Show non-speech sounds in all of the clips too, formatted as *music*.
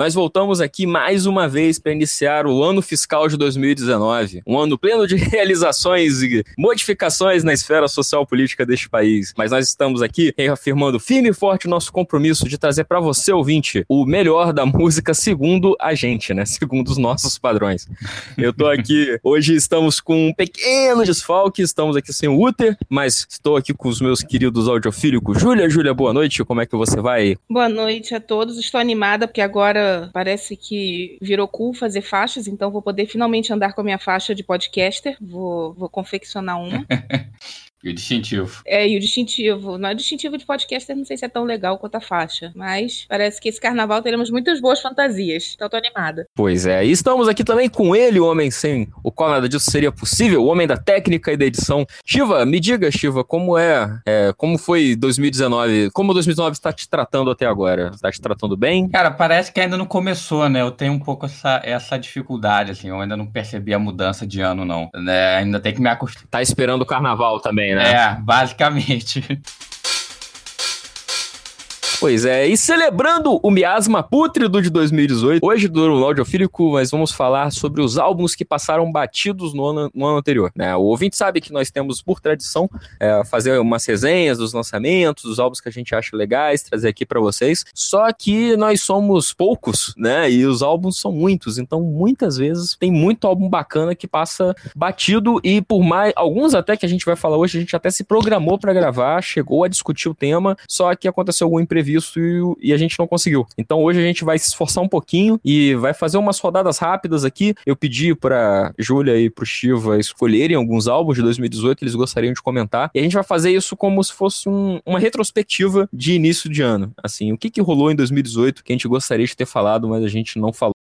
Nós voltamos aqui mais uma vez para iniciar o ano fiscal de 2019, um ano pleno de *laughs* realizações e modificações na esfera social política deste país. Mas nós estamos aqui reafirmando firme e forte o nosso compromisso de trazer para você, ouvinte, o melhor da *laughs* música segundo a gente, né? Segundo os nossos padrões. Eu tô aqui, hoje estamos com um pequeno desfalque, estamos aqui sem o Uter, mas estou aqui com os meus queridos audiofílicos. Júlia, Júlia, boa noite, como é que você vai? Boa noite a todos, estou animada porque agora parece que virou cool fazer faixas, então vou poder finalmente andar com a minha faixa de podcaster, vou, vou confeccionar uma. *laughs* E o distintivo. É, e o distintivo. Não, o distintivo de podcaster não sei se é tão legal quanto a faixa, mas parece que esse carnaval teremos muitas boas fantasias. Então tô animada. Pois é, e estamos aqui também com ele, o homem sem o qual nada disso seria possível, o homem da técnica e da edição. Shiva, me diga, Shiva, como é, é como foi 2019? Como 2019 está te tratando até agora? Está te tratando bem? Cara, parece que ainda não começou, né? Eu tenho um pouco essa, essa dificuldade, assim, eu ainda não percebi a mudança de ano, não. Né? Ainda tem que me acostumar. Tá esperando o carnaval também também, né? É, basicamente. Pois é, e celebrando o miasma pútrido de 2018, hoje do Audiofílico nós vamos falar sobre os álbuns que passaram batidos no ano, no ano anterior. Né? O ouvinte sabe que nós temos, por tradição, é, fazer umas resenhas dos lançamentos, dos álbuns que a gente acha legais, trazer aqui para vocês. Só que nós somos poucos, né? E os álbuns são muitos, então muitas vezes tem muito álbum bacana que passa batido e por mais alguns até que a gente vai falar hoje, a gente até se programou para gravar, chegou a discutir o tema, só que aconteceu algum imprevisto previsto e, e, a gente não conseguiu. Então hoje a gente vai se esforçar um pouquinho e vai fazer umas rodadas rápidas aqui. Eu pedi para Júlia e pro Shiva escolherem alguns álbuns de 2018 que eles gostariam de comentar. E a gente vai fazer isso como se fosse um, uma retrospectiva de início de ano. Assim, o que, que rolou em 2018 que a gente gostaria de ter falado, mas a gente não falou.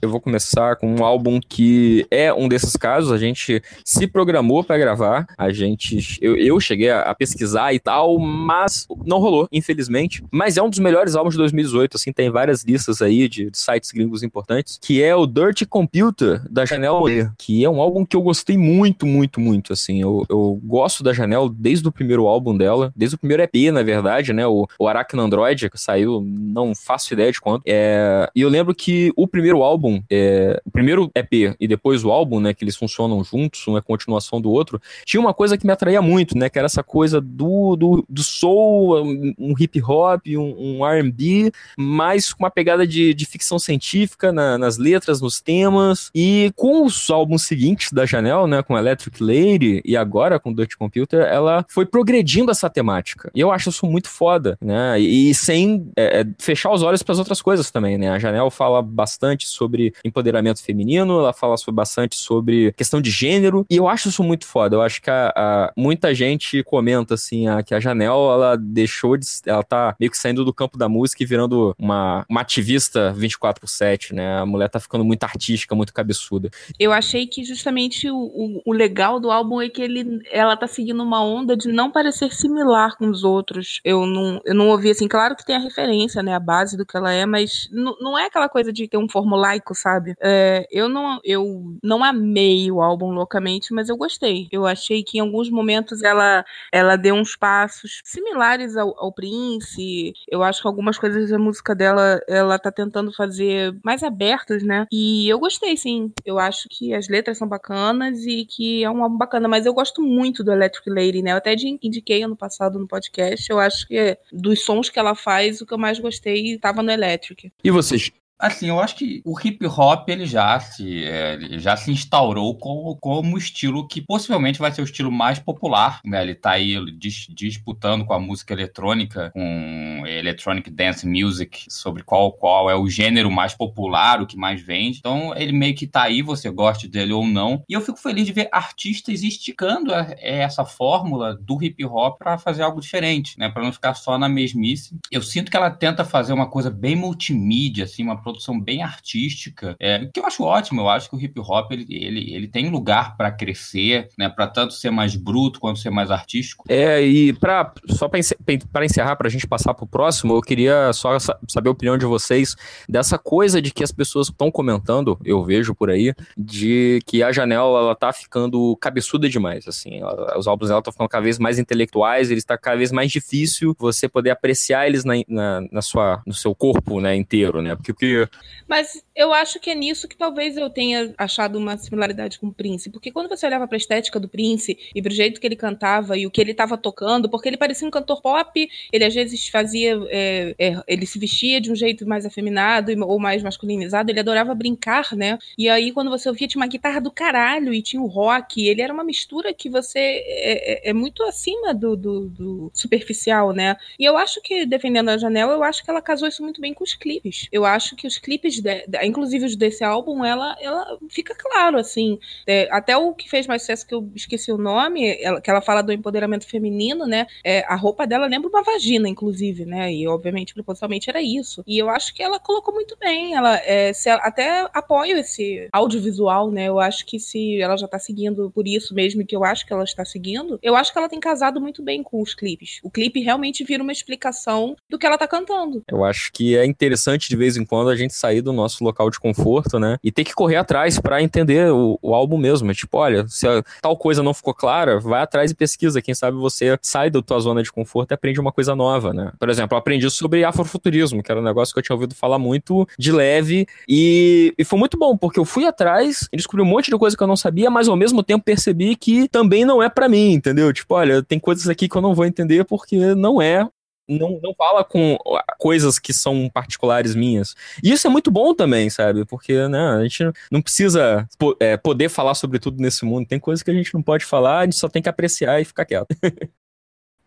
Eu vou começar com um álbum que é um desses casos. A gente se programou para gravar, a gente, eu, eu cheguei a, a, pesquisar e tal, mas não rolou, infelizmente. Mas é um dos melhores álbuns de 2018. Assim, tem várias listas aí de, de sites gringos importantes, que é o Dirty Computer da Janelle Monáe, que é um álbum que eu gostei muito, muito, muito. Assim, eu, eu gosto da Janelle desde o primeiro álbum dela, desde o primeiro EP, na verdade, né? O, o Android, que saiu, não faço ideia de quanto. É, e eu lembro que o primeiro álbum álbum, é, o primeiro EP e depois o álbum, né, que eles funcionam juntos, um é continuação do outro, tinha uma coisa que me atraía muito, né, que era essa coisa do, do, do soul, um hip hop, um, um R&B, mas com uma pegada de, de ficção científica na, nas letras, nos temas, e com os álbuns seguintes da Janelle, né, com Electric Lady e agora com Dutch Computer, ela foi progredindo essa temática. E eu acho isso muito foda, né, e, e sem é, é fechar os olhos para as outras coisas também, né, a Janelle fala bastante sobre sobre empoderamento feminino, ela fala sobre, bastante sobre questão de gênero, e eu acho isso muito foda. Eu acho que a, a, muita gente comenta assim a, que a Janelle, ela deixou de. Ela tá meio que saindo do campo da música e virando uma, uma ativista 24 por 7, né? A mulher tá ficando muito artística, muito cabeçuda. Eu achei que justamente o, o, o legal do álbum é que ele, ela tá seguindo uma onda de não parecer similar com os outros. Eu não, eu não ouvi assim, claro que tem a referência, né? A base do que ela é, mas não é aquela coisa de ter um formulaico sabe? É, eu não eu não amei o álbum loucamente, mas eu gostei. Eu achei que em alguns momentos ela ela deu uns passos similares ao, ao Prince. Eu acho que algumas coisas da música dela ela tá tentando fazer mais abertas, né? E eu gostei, sim. Eu acho que as letras são bacanas e que é um álbum bacana, mas eu gosto muito do Electric Lady, né? Eu até indiquei ano passado no podcast. Eu acho que dos sons que ela faz, o que eu mais gostei estava no Electric. E vocês Assim, eu acho que o hip hop ele já se, é, já se instaurou como, como estilo que possivelmente vai ser o estilo mais popular. Né? Ele está aí dis, disputando com a música eletrônica, com electronic dance music, sobre qual, qual é o gênero mais popular, o que mais vende. Então ele meio que está aí, você goste dele ou não. E eu fico feliz de ver artistas esticando a, essa fórmula do hip hop para fazer algo diferente, né? Para não ficar só na mesmice. Eu sinto que ela tenta fazer uma coisa bem multimídia, assim, uma produção bem artística, é, que eu acho ótimo. Eu acho que o hip hop ele, ele, ele tem lugar para crescer, né? Para tanto ser mais bruto quanto ser mais artístico. É, e pra, só para encerrar, para a gente passar para o próximo, eu queria só saber a opinião de vocês dessa coisa de que as pessoas estão comentando, eu vejo por aí, de que a janela ela tá ficando cabeçuda demais, assim, os álbuns dela estão ficando cada vez mais intelectuais, eles está cada vez mais difícil você poder apreciar eles na, na, na, sua, no seu corpo, né, inteiro, né, porque o que... Mas eu acho que é nisso que talvez eu tenha achado uma similaridade com o Prince, porque quando você olhava para a estética do Prince e pro jeito que ele cantava e o que ele estava tocando, porque ele parecia um cantor pop, ele às vezes fazia, é, é, ele se vestia de um jeito mais afeminado ou mais masculinizado, ele adorava brincar, né, e aí quando você ouvia tinha uma guitarra do caralho e tinha o rock, ele era uma mistura que você é, é, é muito acima do, do, do, superficial, né, e eu acho que, defendendo a Janela, eu acho que ela casou isso muito bem com os clipes, eu acho que os clipes, de, de, inclusive os desse álbum, ela, ela fica claro, assim, é, até o que fez mais sucesso, que eu esqueci o nome, ela, que ela fala do empoderamento feminino, né? É, a roupa dela lembra uma vagina, inclusive, né? E obviamente, propositalmente, era isso. E eu acho que ela colocou muito bem. Ela, é, ela até apoio esse audiovisual, né? Eu acho que se ela já tá seguindo por isso mesmo, que eu acho que ela está seguindo, eu acho que ela tem casado muito bem com os clipes. O clipe realmente vira uma explicação do que ela tá cantando. Eu acho que é interessante de vez em quando a gente sair do nosso local de conforto, né? E ter que correr atrás para entender o, o álbum mesmo. É tipo, olha, se tal coisa não ficou clara, vai atrás e pesquisa. Quem sabe você sai da tua zona de conforto e aprende uma coisa nova, né? Por exemplo, eu aprendi sobre afrofuturismo, que era um negócio que eu tinha ouvido falar muito de leve. E, e foi muito bom, porque eu fui atrás e descobri um monte de coisa que eu não sabia, mas ao mesmo tempo percebi que também não é para mim, entendeu? Tipo, olha, tem coisas aqui que eu não vou entender porque não é não, não fala com coisas que são particulares minhas. E isso é muito bom também, sabe? Porque né, a gente não precisa é, poder falar sobre tudo nesse mundo. Tem coisas que a gente não pode falar, a gente só tem que apreciar e ficar quieto. *laughs*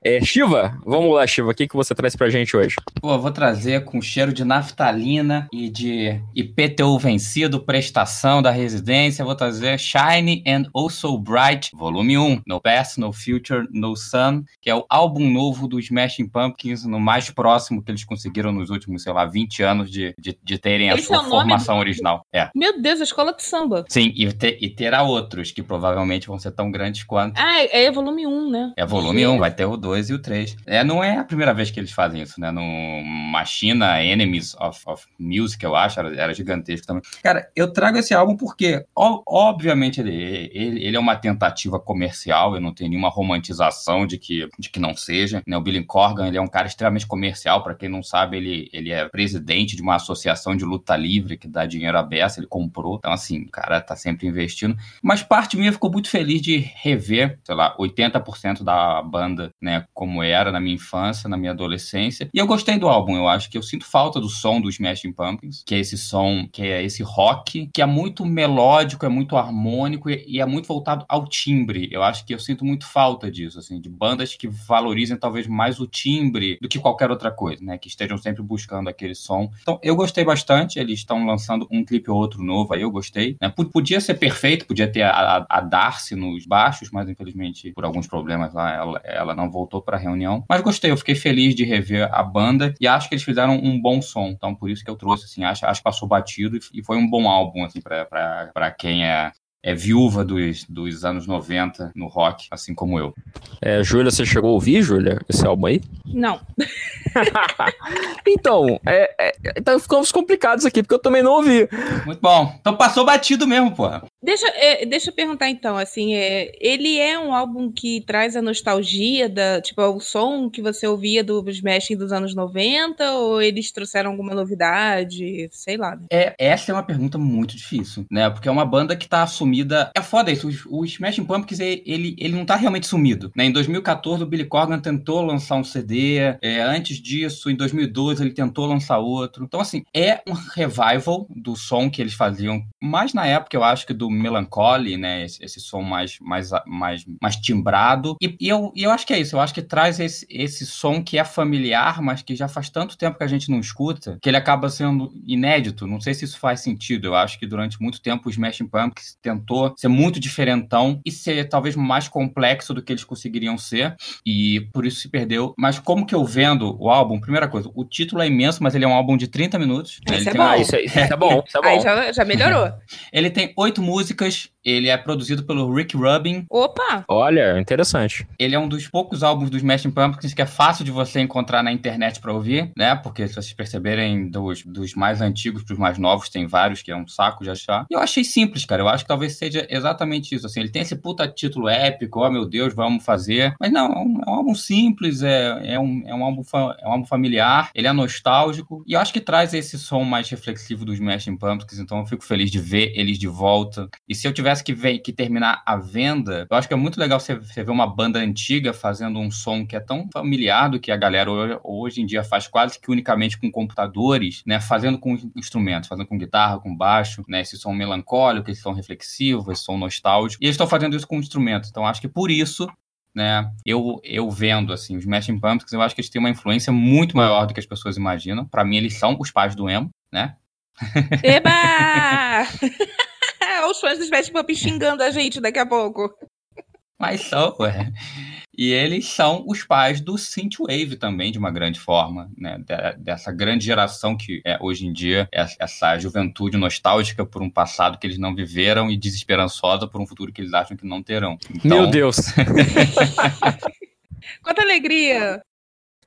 É, Shiva, vamos lá, Shiva, o que, que você traz pra gente hoje? Pô, eu vou trazer com cheiro de naftalina e de IPTU vencido, prestação da residência, vou trazer Shine and Also Bright, volume 1, No Past, No Future, No Sun, que é o álbum novo dos Smashing Pumpkins, no mais próximo que eles conseguiram nos últimos, sei lá, 20 anos de, de, de terem a sua é formação original. É. Meu Deus, a escola de samba. Sim, e, te, e terá outros que provavelmente vão ser tão grandes quanto. Ah, é, é volume 1, né? É volume 1, vai ter o 2 2 e o 3. É, não é a primeira vez que eles fazem isso, né? No Machina Enemies of, of Music, eu acho, era, era gigantesco também. Cara, eu trago esse álbum porque, ó, obviamente, ele, ele, ele, é uma tentativa comercial, eu não tenho nenhuma romantização de que, de que não seja. Né? O Billy Corgan, ele é um cara extremamente comercial, para quem não sabe, ele, ele é presidente de uma associação de luta livre que dá dinheiro à beça, ele comprou. Então, assim, o cara tá sempre investindo. Mas parte minha ficou muito feliz de rever, sei lá, 80% da banda, né, como era na minha infância, na minha adolescência. E eu gostei do álbum, eu acho que eu sinto falta do som dos Smashing Pumpkins, que é esse som, que é esse rock, que é muito melódico, é muito harmônico e é muito voltado ao timbre. Eu acho que eu sinto muito falta disso, assim, de bandas que valorizem talvez mais o timbre do que qualquer outra coisa, né? Que estejam sempre buscando aquele som. Então, eu gostei bastante. Eles estão lançando um clipe ou outro novo, aí eu gostei. Né? Podia ser perfeito, podia ter a, a, a Darcy nos baixos, mas infelizmente, por alguns problemas lá, ela, ela não voltou voltou para a reunião. Mas gostei, eu fiquei feliz de rever a banda e acho que eles fizeram um bom som. Então, por isso que eu trouxe, assim, acho, acho que passou batido e foi um bom álbum, assim, para quem é é viúva dos, dos anos 90 no rock, assim como eu. É, Júlia, você chegou a ouvir, Júlia, esse álbum aí? Não. *laughs* então, é, é, então ficamos complicados aqui, porque eu também não ouvi. Muito bom. Então passou batido mesmo, porra. Deixa, é, deixa eu perguntar então, assim, é, ele é um álbum que traz a nostalgia da, tipo, o som que você ouvia do Smashing dos anos 90 ou eles trouxeram alguma novidade, sei lá. Né? É, essa é uma pergunta muito difícil, né? Porque é uma banda que tá sumida. É foda isso, o, o Smashing Pumpkins, ele, ele não tá realmente sumido, né? Em 2014 o Billy Corgan tentou lançar um CD, é, antes disso, em 2012 ele tentou lançar outro. Então assim, é um revival do som que eles faziam, mais na época eu acho que do melancholy, né? Esse, esse, som mais, mais, mais, mais timbrado. E, e, eu, e eu acho que é isso. Eu acho que traz esse, esse som que é familiar, mas que já faz tanto tempo que a gente não escuta, que ele acaba sendo inédito. Não sei se isso faz sentido. Eu acho que durante muito tempo o Smashing Pumpkins tentou ser muito diferentão e ser talvez mais complexo do que eles conseguiriam ser. E por isso se perdeu. Mas como que eu vendo o álbum, primeira coisa, o título é imenso, mas ele é um álbum de 30 minutos. Né? Isso, é bom. Ah, isso, é, isso é bom. Isso é bom. Aí já, já melhorou. *laughs* ele tem oito músicas, ele é produzido pelo Rick Rubin. Opa! Olha, interessante. Ele é um dos poucos álbuns dos Smashing Pumpkins que é fácil de você encontrar na internet para ouvir, né? Porque se vocês perceberem, dos, dos mais antigos pros mais novos, tem vários que é um saco de achar. E eu achei simples, cara. Eu acho que talvez seja exatamente isso. Assim, ele tem esse puta título épico, oh meu Deus, vamos fazer. Mas não, é um, é um álbum simples, é, é, um, é, um álbum é um álbum familiar, ele é nostálgico. E eu acho que traz esse som mais reflexivo dos Smashing Pumpkins, então eu fico feliz de ver eles de volta. E se eu tivesse que, ver, que terminar a venda, eu acho que é muito legal você, você ver uma banda antiga fazendo um som que é tão familiar do que a galera hoje em dia faz quase que unicamente com computadores, né? Fazendo com instrumentos, fazendo com guitarra, com baixo, né? Esse som melancólico, esse som reflexivo, esse som nostálgico. E eles estão fazendo isso com instrumentos. Então acho que por isso né? Eu, eu vendo, assim, os Smashing Pumpkins, eu acho que eles têm uma influência muito maior do que as pessoas imaginam. Para mim, eles são os pais do emo, né? Eba! *laughs* *laughs* os fãs dos Smashing Pumpkins xingando a gente daqui a pouco. Mas são, *laughs* ué. E eles são os pais do synthwave também, de uma grande forma, né? dessa grande geração que é, hoje em dia é essa juventude nostálgica por um passado que eles não viveram e desesperançosa por um futuro que eles acham que não terão. Então... Meu Deus! *laughs* Quanta alegria!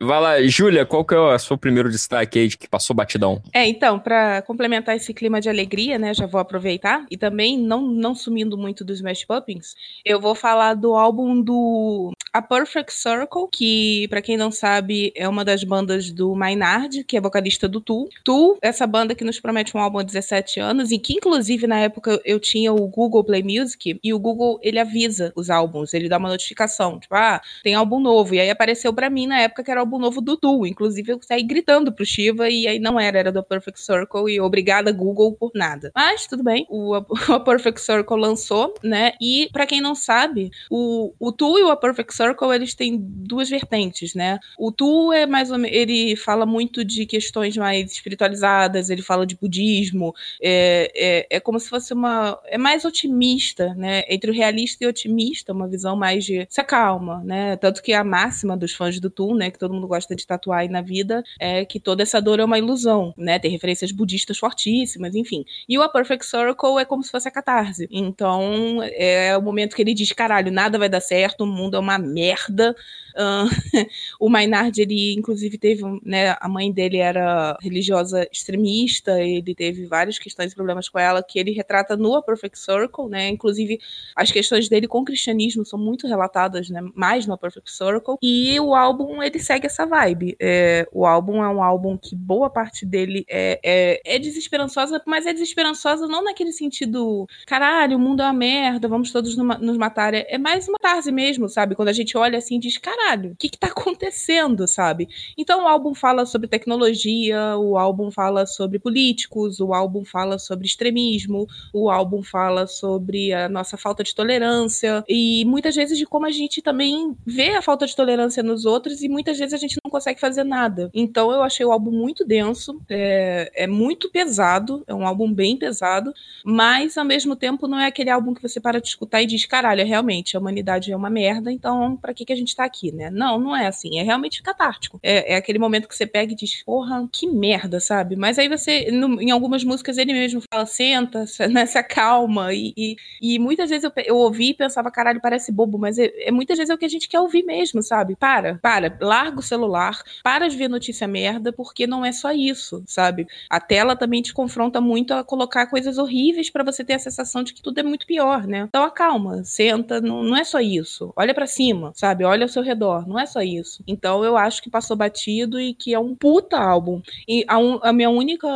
Vai lá, Júlia, qual que é o seu primeiro destaque aí de que passou batidão? É, então, para complementar esse clima de alegria, né, já vou aproveitar, e também não, não sumindo muito dos Smash Pumpkins, eu vou falar do álbum do A Perfect Circle, que, para quem não sabe, é uma das bandas do Maynard, que é vocalista do Tool. Tool, essa banda que nos promete um álbum há 17 anos, e que, inclusive, na época eu tinha o Google Play Music, e o Google, ele avisa os álbuns, ele dá uma notificação, tipo, ah, tem álbum novo, e aí apareceu para mim na época que era álbum novo do Tool. Inclusive, eu saí gritando pro Shiva e aí não era, era do Perfect Circle e obrigada Google por nada. Mas tudo bem, o, *laughs* o Perfect Circle lançou, né? E para quem não sabe, o, o Tool e o A Perfect Circle, eles têm duas vertentes, né? O Tool é mais ou menos, ele fala muito de questões mais espiritualizadas, ele fala de budismo, é, é, é como se fosse uma, é mais otimista, né? Entre o realista e o otimista, uma visão mais de se acalma, né? Tanto que a máxima dos fãs do Tool, né, que todo mundo gosta de tatuar aí na vida, é que toda essa dor é uma ilusão, né? Tem referências budistas fortíssimas, enfim. E o A Perfect Circle é como se fosse a catarse. Então, é o momento que ele diz: caralho, nada vai dar certo, o mundo é uma merda, Uh, *laughs* o Maynard, ele inclusive teve, né, a mãe dele era religiosa extremista, ele teve várias questões e problemas com ela que ele retrata no A Perfect Circle, né, inclusive as questões dele com o cristianismo são muito relatadas, né, mais no A Perfect Circle, e o álbum, ele segue essa vibe. É, o álbum é um álbum que boa parte dele é, é, é desesperançosa, mas é desesperançosa não naquele sentido, caralho, o mundo é uma merda, vamos todos nos matar, é, é mais uma tarde mesmo, sabe, quando a gente olha assim e diz, caralho, o que que tá acontecendo, sabe? Então o álbum fala sobre tecnologia, o álbum fala sobre políticos, o álbum fala sobre extremismo, o álbum fala sobre a nossa falta de tolerância e muitas vezes de como a gente também vê a falta de tolerância nos outros e muitas vezes a gente não consegue fazer nada. Então eu achei o álbum muito denso, é, é muito pesado, é um álbum bem pesado, mas ao mesmo tempo não é aquele álbum que você para de escutar e diz, caralho, é realmente, a humanidade é uma merda, então pra que, que a gente tá aqui, né? Não, não é assim. É realmente catártico. É, é aquele momento que você pega e diz, porra, que merda, sabe? Mas aí você, no, em algumas músicas, ele mesmo fala, senta, né, se acalma. E, e, e, muitas vezes eu, eu ouvi e pensava, caralho, parece bobo, mas é, é, muitas vezes é o que a gente quer ouvir mesmo, sabe? Para, para, larga celular, para de ver notícia merda, porque não é só isso, sabe? A tela também te confronta muito a colocar coisas horríveis para você ter a sensação de que tudo é muito pior, né? Então acalma, senta, não, não é só isso. Olha para cima, sabe? Olha ao seu redor não é só isso. Então eu acho que passou batido e que é um puta álbum. E a, a minha única,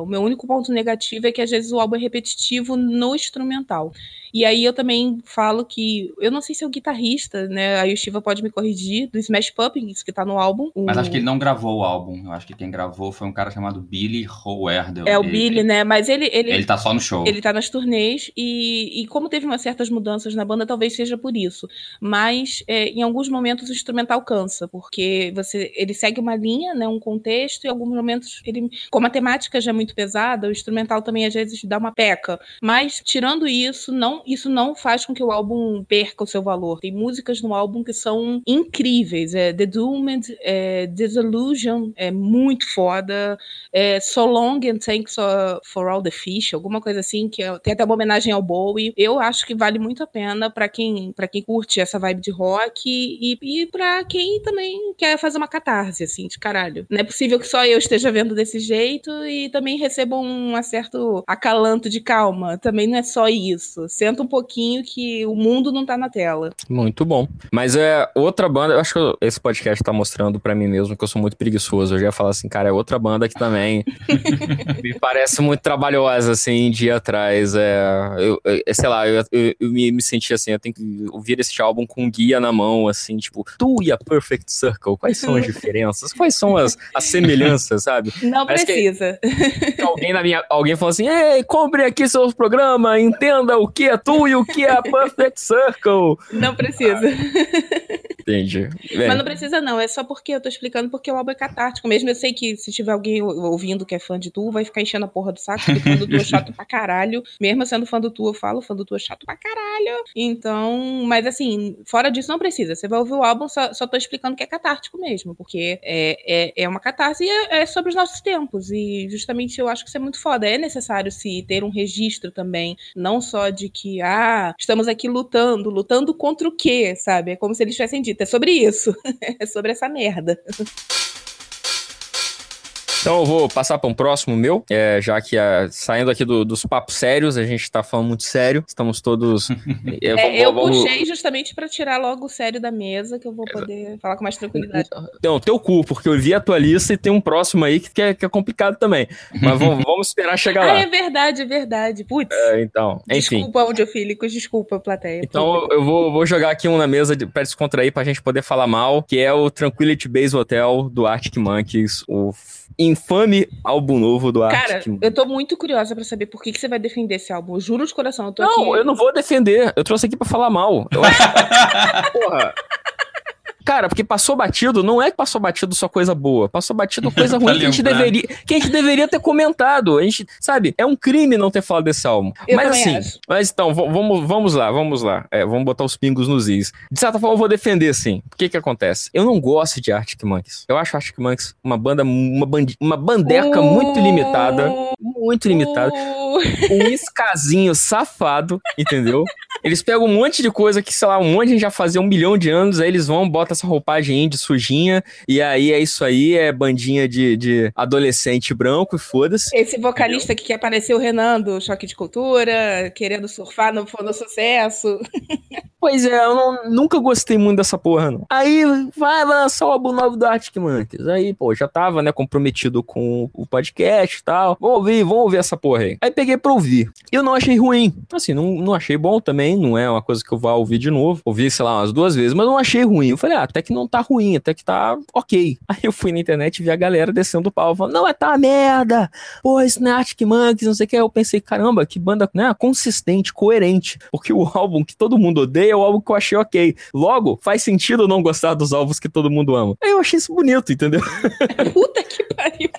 o meu único ponto negativo é que às vezes o álbum é repetitivo no instrumental. E aí eu também falo que. Eu não sei se é o guitarrista, né? Aí o Shiva pode me corrigir, do Smash Pumpkins, que tá no álbum. Mas acho que ele não gravou o álbum. Eu acho que quem gravou foi um cara chamado Billy Howerdel. É o ele, Billy, né? Mas ele, ele. Ele tá só no show. Ele tá nas turnês. E, e como teve umas certas mudanças na banda, talvez seja por isso. Mas é, em alguns momentos o instrumental cansa, porque você ele segue uma linha, né? Um contexto, e em alguns momentos ele. Como a temática já é muito pesada, o instrumental também às vezes dá uma peca. Mas, tirando isso, não isso não faz com que o álbum perca o seu valor. Tem músicas no álbum que são incríveis. É The Doom Weekend, é, Disillusion é muito foda, é, So Long and Thanks for All the Fish, alguma coisa assim, que é, tem até uma homenagem ao Bowie. Eu acho que vale muito a pena para quem para quem curte essa vibe de rock e, e para quem também quer fazer uma catarse, assim, de caralho. Não é possível que só eu esteja vendo desse jeito e também receba um certo acalanto de calma. Também não é só isso. Senta um pouquinho que o mundo não tá na tela. Muito bom. Mas é outra banda, eu acho que esse podcast tá mostrando para mim mesmo que eu sou muito preguiçoso. Eu já ia falar assim, cara, é outra banda que também *laughs* me parece muito trabalhosa, assim, dia atrás. É, eu, eu sei lá, eu, eu, eu me, me, senti assim, eu tenho que ouvir esse álbum com um guia na mão, assim, tipo, tu e a Perfect Circle, quais são as diferenças? Quais são as, as semelhanças, sabe? Não Parece precisa. Que, *laughs* alguém, na minha, alguém falou assim, ei, compre aqui seu programa, entenda o que é tu e o que é a Perfect Circle. Não precisa. Entendi. Mas não precisa não, é só porque eu tô explicando porque o álbum é catártico. Mesmo eu sei que se tiver alguém ouvindo que é fã de tu, vai ficar enchendo a porra do saco, porque fã do tu é *laughs* chato pra caralho. Mesmo sendo fã do tu, eu falo, fã do tu é chato pra caralho. Então, mas assim, fora disso não precisa. Você vai ouvir o álbum, só, só tô explicando que é catártico mesmo, porque é, é, é uma catarse e é, é sobre os nossos tempos. E justamente eu acho que isso é muito foda. É necessário se ter um registro também, não só de que, ah, estamos aqui lutando, lutando contra o quê, sabe? É como se eles tivessem dito é sobre isso. *laughs* é sobre essa merda. Então eu vou passar para um próximo meu, é, já que é, saindo aqui do, dos papos sérios, a gente está falando muito sério, estamos todos. *laughs* É, é, eu vamos... puxei justamente para tirar logo o sério da mesa, que eu vou poder falar com mais tranquilidade. Então, teu cu, porque eu vi a tua lista e tem um próximo aí que é, que é complicado também. Mas vamos, *laughs* vamos esperar chegar lá. Ah, é verdade, é verdade. Putz. É, então, enfim. Desculpa, audiofílicos, desculpa, plateia. Então eu vou, vou jogar aqui um na mesa para descontrair, pra gente poder falar mal, que é o Tranquility Base Hotel do Arctic Monkeys, o infame álbum novo do Arctic. Cara, eu tô muito curiosa para saber por que, que você vai defender esse álbum. Eu juro de coração, eu tô não, aqui... eu não vou defender. Eu trouxe aqui para falar mal. Eu acho... *laughs* Porra. Cara, porque passou batido, não é que passou batido só coisa boa. Passou batido coisa *laughs* ruim que a gente deveria, que a gente deveria ter comentado. A gente, sabe, é um crime não ter falado desse álbum. Eu mas assim, acho. mas então, vamos, vamos lá, vamos lá. É, vamos botar os pingos nos is. De certa forma, eu vou defender, sim. O que que acontece? Eu não gosto de Arctic Monkeys. Eu acho Arctic Monkeys uma banda, uma, bandi, uma bandeca uh... muito limitada. Muito limitada. Uh... *laughs* Um escazinho safado, entendeu? Eles pegam um monte de coisa que, sei lá, um monte de gente já fazia um milhão de anos, aí eles vão, botam essa roupagem indie sujinha, e aí é isso aí, é bandinha de, de adolescente branco e foda-se. Esse vocalista que quer aparecer o Renan do Choque de Cultura, querendo surfar no, no sucesso. *laughs* Pois é, eu não, nunca gostei muito dessa porra, não. Aí vai lançar o álbum novo do Arctic Monkeys. Aí, pô, já tava, né, comprometido com o podcast e tal. Vamos ouvir, vamos ouvir essa porra aí. Aí peguei pra ouvir. Eu não achei ruim. Assim, não, não achei bom também, não é uma coisa que eu vá ouvir de novo. Ouvi, sei lá, umas duas vezes, mas não achei ruim. Eu falei, ah, até que não tá ruim, até que tá ok. *laughs* Aí eu fui na internet e vi a galera descendo o pau, falando, não, é tá merda. Pô, Arctic Monkeys, não sei o que. Eu pensei, caramba, que banda, né, consistente, coerente. Porque o álbum que todo mundo odeia é o álbum que eu achei ok. Logo, faz sentido não gostar dos álbuns que todo mundo ama. Aí eu achei isso bonito, entendeu? *laughs* Puta que pariu.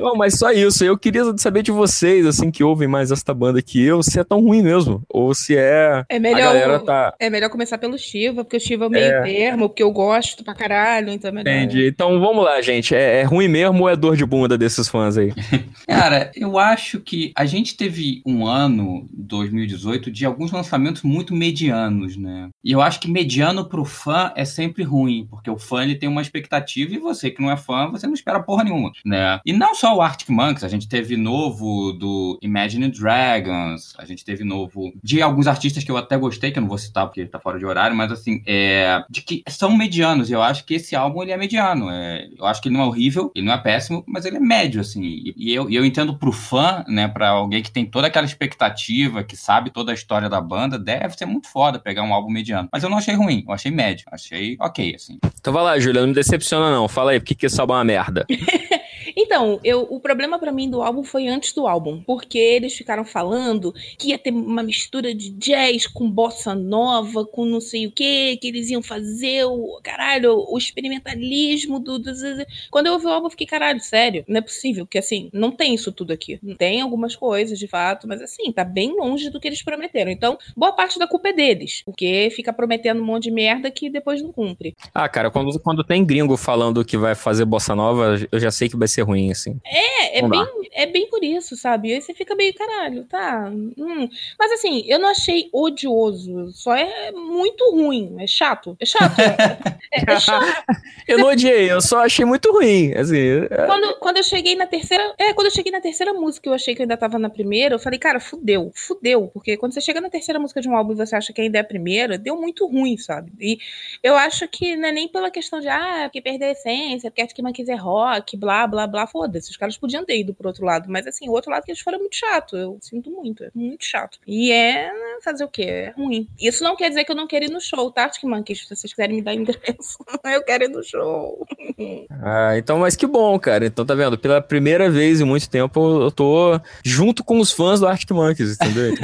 Não, mas só isso. Eu queria saber de vocês, assim, que ouvem mais esta banda que eu, se é tão ruim mesmo. Ou se é. É melhor, a galera tá... é melhor começar pelo Shiva, porque o Shiva é meio é... termo, porque eu gosto pra caralho, então é melhor. Entendi. Então vamos lá, gente. É, é ruim mesmo ou é dor de bunda desses fãs aí? *laughs* Cara, eu acho que a gente teve um ano, 2018, de alguns lançamentos muito medianos, né? E eu acho que mediano pro fã é sempre ruim, porque o fã ele tem uma expectativa e você que não é fã, você não espera porra nenhuma, né? E não só o Arctic Monkeys, a gente teve novo do Imagine Dragons, a gente teve novo de alguns artistas que eu até gostei, que eu não vou citar porque tá fora de horário, mas assim, é, de que são medianos, e eu acho que esse álbum ele é mediano, é, eu acho que ele não é horrível, ele não é péssimo, mas ele é médio, assim, e, e eu, e eu entendo pro fã, né, pra alguém que tem toda aquela expectativa, que sabe toda a história da banda, deve ser muito foda pegar um álbum mediano, mas eu não achei ruim, eu achei médio, achei ok, assim. Então vai lá, Júlia, não me decepciona não, fala aí, por que que esse álbum é uma merda? *laughs* Então, eu, o problema para mim do álbum foi antes do álbum, porque eles ficaram falando que ia ter uma mistura de jazz com bossa nova, com não sei o que, que eles iam fazer o caralho, o experimentalismo do, do, do, Quando eu ouvi o álbum, eu fiquei, caralho, sério, não é possível, porque assim, não tem isso tudo aqui. Tem algumas coisas, de fato, mas assim, tá bem longe do que eles prometeram. Então, boa parte da culpa é deles, porque fica prometendo um monte de merda que depois não cumpre. Ah, cara, quando, quando tem gringo falando que vai fazer bossa nova, eu já sei que vai ser ruim, assim. É, é, bem, é bem por isso, sabe? E aí você fica meio, caralho, tá. Hum. Mas assim, eu não achei odioso, só é muito ruim, é chato. É chato. É, é, é chato. *laughs* eu não odiei, eu só achei muito ruim. Assim, é... quando, quando eu cheguei na terceira. É, quando eu cheguei na terceira música, eu achei que eu ainda tava na primeira, eu falei, cara, fudeu, fudeu. Porque quando você chega na terceira música de um álbum e você acha que ainda é a primeira, deu muito ruim, sabe? E eu acho que não é nem pela questão de, ah, porque perder a essência, porque Arctic Monkeys é rock, blá, blá, blá, foda-se. Os caras podiam ter ido pro outro lado. Mas assim, o outro lado que eles foram é muito chato. Eu sinto muito, é muito chato. E é fazer o quê? É ruim. Isso não quer dizer que eu não quero ir no show, tá, Arctic Monkeys? Se vocês quiserem me dar endereço, *laughs* eu quero ir no show. *laughs* ah, então, mas que bom, cara. Então, tá vendo? Pela primeira vez em muito tempo, eu tô junto com os fãs do Arctic Monkeys, entendeu? *laughs* isso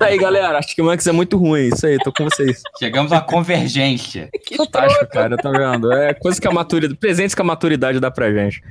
aí, galera. Arctic Monkeys é muito ruim. Isso aí, tô com vocês. Chegamos à convergência. Que Fantástico, cara. Tá vendo? É coisa que a maturidade, presentes que a maturidade dá pra gente.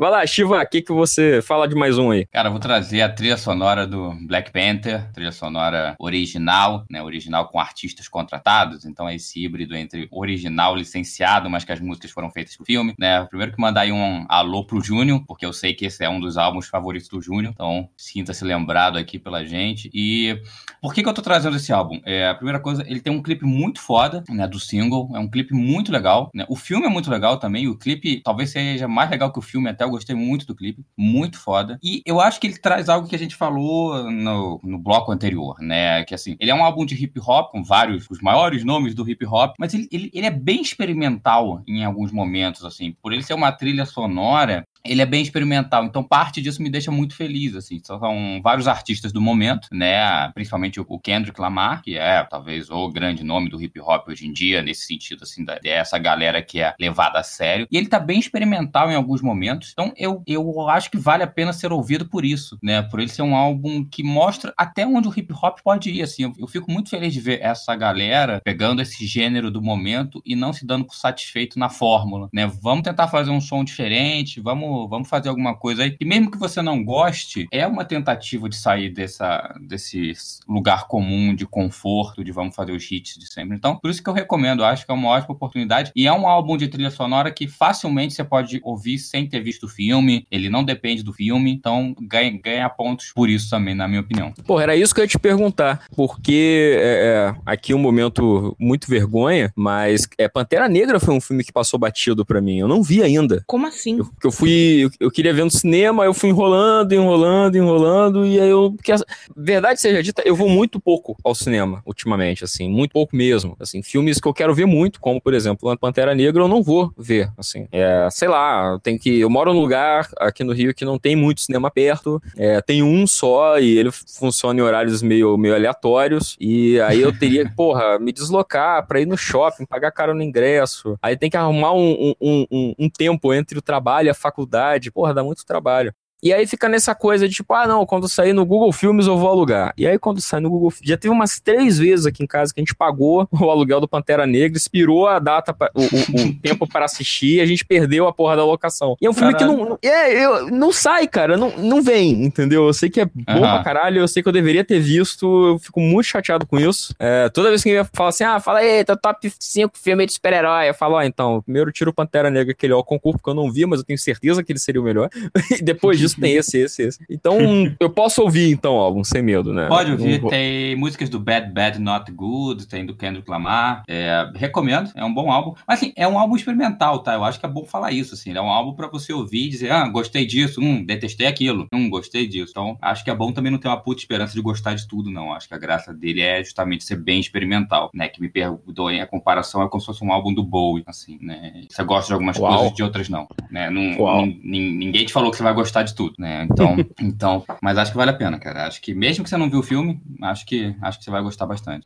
Vai lá, Shiva, o que, que você fala de mais um aí? Cara, eu vou trazer a trilha sonora do Black Panther, trilha sonora original, né? Original com artistas contratados, então é esse híbrido entre original licenciado, mas que as músicas foram feitas pro filme, né? Primeiro que mandar aí um alô pro Júnior, porque eu sei que esse é um dos álbuns favoritos do Júnior, então sinta-se lembrado aqui pela gente. E por que, que eu tô trazendo esse álbum? É, a primeira coisa, ele tem um clipe muito foda, né? Do single, é um clipe muito legal, né? O filme é muito legal também, o clipe talvez seja mais legal que o filme até gostei muito do clipe, muito foda. E eu acho que ele traz algo que a gente falou no, no bloco anterior, né? Que assim, ele é um álbum de hip hop, com vários, os maiores nomes do hip hop, mas ele, ele, ele é bem experimental em alguns momentos, assim. Por ele ser uma trilha sonora, ele é bem experimental, então parte disso me deixa muito feliz, assim, são vários artistas do momento, né, principalmente o Kendrick Lamar, que é talvez o grande nome do hip hop hoje em dia, nesse sentido, assim, dessa galera que é levada a sério, e ele tá bem experimental em alguns momentos, então eu, eu acho que vale a pena ser ouvido por isso, né, por ele ser um álbum que mostra até onde o hip hop pode ir, assim, eu, eu fico muito feliz de ver essa galera pegando esse gênero do momento e não se dando por satisfeito na fórmula, né, vamos tentar fazer um som diferente, vamos vamos, fazer alguma coisa aí. E mesmo que você não goste, é uma tentativa de sair dessa, desse lugar comum de conforto, de vamos fazer os hits de sempre. Então, por isso que eu recomendo, acho que é uma ótima oportunidade. E é um álbum de trilha sonora que facilmente você pode ouvir sem ter visto o filme, ele não depende do filme, então ganha, ganha pontos por isso também, na minha opinião. Pô, era isso que eu ia te perguntar, porque é, é, aqui um momento muito vergonha, mas é, Pantera Negra foi um filme que passou batido para mim, eu não vi ainda. Como assim? Eu, eu fui eu, queria ver no cinema, eu fui enrolando, enrolando, enrolando, e aí eu. Porque, verdade seja dita, eu vou muito pouco ao cinema ultimamente, assim, muito pouco mesmo. Assim, filmes que eu quero ver muito, como, por exemplo, Pantera Negra, eu não vou ver, assim. É, sei lá, tem que. Eu moro num lugar aqui no Rio que não tem muito cinema perto, é, tem um só e ele funciona em horários meio, meio aleatórios, e aí eu teria que, porra, me deslocar pra ir no shopping, pagar caro no ingresso, aí tem que arrumar um, um, um, um tempo entre o trabalho e a faculdade faculdade, porra, dá muito trabalho. E aí fica nessa coisa de tipo, ah, não, quando sair no Google Filmes eu vou alugar. E aí quando sai no Google Já teve umas três vezes aqui em casa que a gente pagou *laughs* o aluguel do Pantera Negra, expirou a data, pra, o, o, o *laughs* tempo para assistir e a gente perdeu a porra da locação. E é um filme caralho. que não. É, eu, não sai, cara, não, não vem, entendeu? Eu sei que é bom uhum. pra caralho, eu sei que eu deveria ter visto, eu fico muito chateado com isso. É, toda vez que alguém fala assim, ah, fala aí, tá top 5 filme de super-herói, eu falo, ó, ah, então, primeiro tiro o Pantera Negra, aquele ó, concurso, porque eu não vi, mas eu tenho certeza que ele seria o melhor. *laughs* e depois disso tem esse, esse, esse. Então, *laughs* eu posso ouvir, então, o álbum sem medo, né? Pode ouvir, tem músicas do Bad Bad Not Good, tem do Kendrick Lamar. É, recomendo, é um bom álbum. Mas, assim, é um álbum experimental, tá? Eu acho que é bom falar isso, assim. É um álbum para você ouvir e dizer, ah, gostei disso, hum, detestei aquilo, hum, gostei disso. Então, acho que é bom também não ter uma puta esperança de gostar de tudo, não. Acho que a graça dele é justamente ser bem experimental, né? Que me perdoem a comparação, é como se fosse um álbum do Bowie, assim, né? Você gosta de algumas Uau. coisas, de outras não. Né? Não, ninguém te falou que você vai gostar de tudo, né? Então, *laughs* então, mas acho que vale a pena, cara. Acho que mesmo que você não viu o filme, acho que acho que você vai gostar bastante.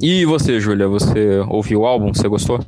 E você, Júlia, você ouviu o álbum? Você gostou?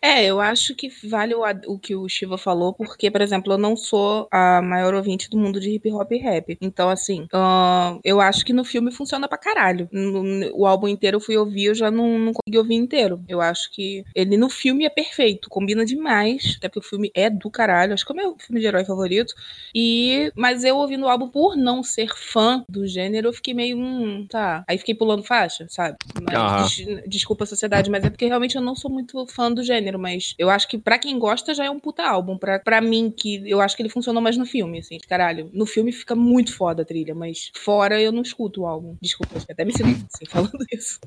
É, eu acho que vale o, o que o Shiva falou, porque, por exemplo, eu não sou a maior ouvinte do mundo de hip hop e rap. Então, assim, uh, eu acho que no filme funciona pra caralho. No, no, o álbum inteiro eu fui ouvir, eu já não, não consegui ouvir inteiro. Eu acho que ele no filme é perfeito, combina demais, até porque o filme é do caralho, acho que é o meu filme de herói favorito. E, mas eu ouvindo o álbum por não ser fã do gênero, eu fiquei meio, hum, tá. Aí fiquei pulando faixa, sabe? Mas, des, desculpa a sociedade, mas é porque realmente eu não sou muito fã do gênero, mas eu acho que para quem gosta já é um puta álbum. Pra, pra mim, que eu acho que ele funcionou mais no filme, assim, caralho. No filme fica muito foda a trilha, mas fora eu não escuto o álbum. Desculpa, eu até me sinto *laughs* assim falando isso.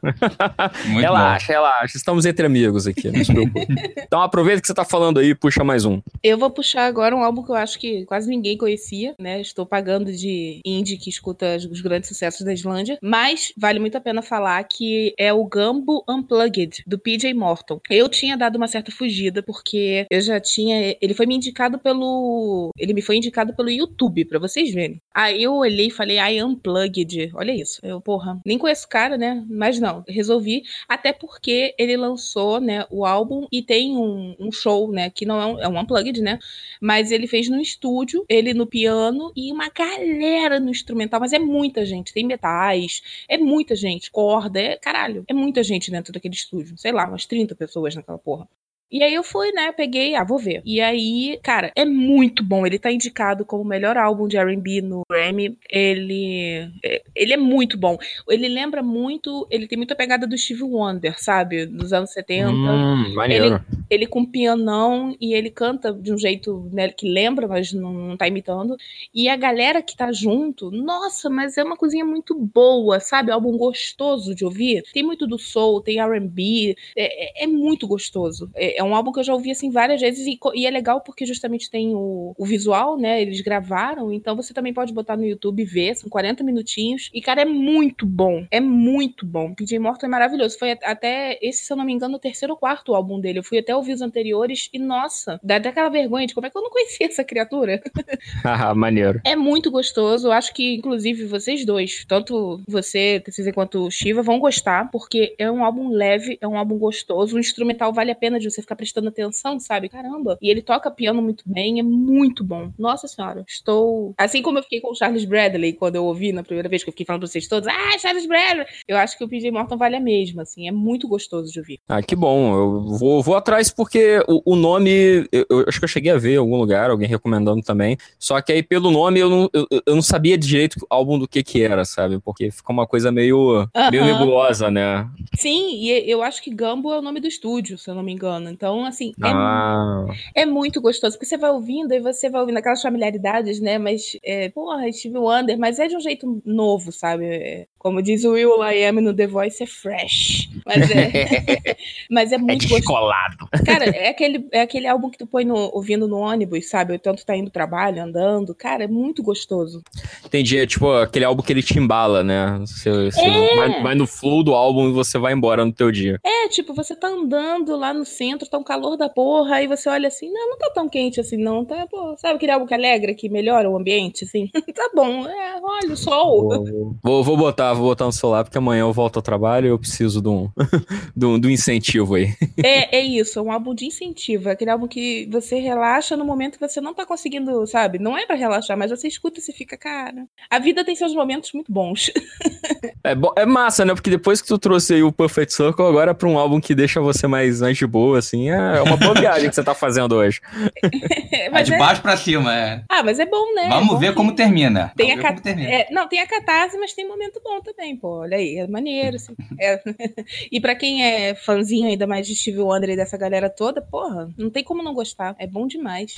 relaxa, bom. relaxa. Estamos entre amigos aqui, não se preocupe. então aproveita que você tá falando aí e puxa mais um. Eu vou puxar agora um álbum que eu acho que quase ninguém conhecia, né? Estou pagando de indie que escuta os grandes sucessos da Islândia, mas vale muito a pena falar que é o Gambo Unplugged, do PJ Morton. Eu tinha dado uma certa fugida, porque eu já tinha. Ele foi me indicado pelo. Ele me foi indicado pelo YouTube, para vocês verem. Aí eu olhei e falei, ai, Unplugged. Olha isso. Eu, porra, nem conheço o cara, né? Mas não, resolvi. Até porque ele lançou, né, o álbum e tem um, um show, né? Que não é um, é um Unplugged, né? Mas ele fez no estúdio, ele no piano e uma galera no instrumental. Mas é muita gente. Tem metais, é muita gente. Corda, é caralho. É muita gente dentro daquele estúdio. Sei lá, umas 30 pessoas naquela porra. E aí eu fui, né, peguei, ah, vou ver. E aí, cara, é muito bom. Ele tá indicado como o melhor álbum de R&B no Grammy. Ele é, ele é muito bom. Ele lembra muito, ele tem muita pegada do Steve Wonder, sabe? Dos anos 70. Hum, maneiro. Ele, ele com pianão e ele canta de um jeito né, que lembra, mas não, não tá imitando. E a galera que tá junto, nossa, mas é uma coisinha muito boa, sabe? Álbum gostoso de ouvir. Tem muito do soul, tem R&B, é, é, é, muito gostoso. É, é, um álbum que eu já ouvi assim várias vezes e, e é legal porque justamente tem o, o, visual, né? Eles gravaram, então você também pode botar no YouTube e ver, são 40 minutinhos. E, cara, é muito bom. É muito bom. PJ Morton é maravilhoso. Foi até esse, se eu não me engano, o terceiro ou quarto álbum dele. Eu fui até ouvir os anteriores e, nossa, dá até aquela vergonha de como é que eu não conhecia essa criatura. *laughs* ah, maneiro. É muito gostoso. Eu acho que, inclusive, vocês dois, tanto você, TCZ, quanto o Shiva, vão gostar, porque é um álbum leve, é um álbum gostoso. O instrumental vale a pena de você ficar prestando atenção, sabe? Caramba. E ele toca piano muito bem, é muito bom. Nossa senhora, estou. Assim como eu fiquei com o Charles Bradley quando eu ouvi na primeira vez que eu fiquei falando pra vocês todos, ah, Charles Bradley. Eu acho que o PJ Morton vale a mesma, assim, é muito gostoso de ouvir. Ah, que bom. Eu vou, vou atrás porque o, o nome, eu, eu, acho que eu cheguei a ver em algum lugar, alguém recomendando também. Só que aí pelo nome eu não, eu, eu não sabia direito o álbum do que que era, sabe? Porque fica uma coisa meio, uh -huh. meio nebulosa, né? Sim, e eu acho que Gambo é o nome do estúdio, se eu não me engano. Então, assim, é, ah. é muito gostoso, porque você vai ouvindo e você vai ouvindo aquelas familiaridades, né? Mas, é, porra, Steve Wonder, mas é de um jeito novo, sabe? Como diz o Will I Am no The Voice, é fresh. Mas é, *laughs* mas é, é muito é descolado. gostoso. Cara, é aquele, é aquele álbum que tu põe no, ouvindo no ônibus, sabe? Tanto tá indo trabalho, andando. Cara, é muito gostoso. Entendi. É tipo aquele álbum que ele te embala, né? Você, você é. vai, vai, no flow do álbum e você vai embora no teu dia. É, tipo, você tá andando lá no centro, tá um calor da porra, aí você olha assim, não, não tá tão quente assim, não. Tá, pô, sabe aquele álbum que alegra, que melhora o ambiente, assim? *laughs* tá bom, é, olha o sol. Vou, vou, vou botar vou botar no celular, porque amanhã eu volto ao trabalho e eu preciso de um, *laughs* de um, de um incentivo aí. É, é isso, é um álbum de incentivo. É aquele álbum que você relaxa no momento que você não tá conseguindo, sabe? Não é para relaxar, mas você escuta e você fica, cara. A vida tem seus momentos muito bons. *laughs* É, é massa, né? Porque depois que tu trouxe aí o Perfect Circle, agora é pra um álbum que deixa você mais, mais de boa, assim, é uma boa viagem que você tá fazendo hoje. *laughs* é de baixo pra cima, é. Ah, mas é bom, né? Vamos é ver como termina. Tem Vamos a cat... termina. É, não, tem a catarse, mas tem momento bom também, pô. Olha aí, é maneiro. Assim. *laughs* é. *laughs* e pra quem é fãzinho ainda mais de Steve Wonder e dessa galera toda, porra, não tem como não gostar. É bom demais.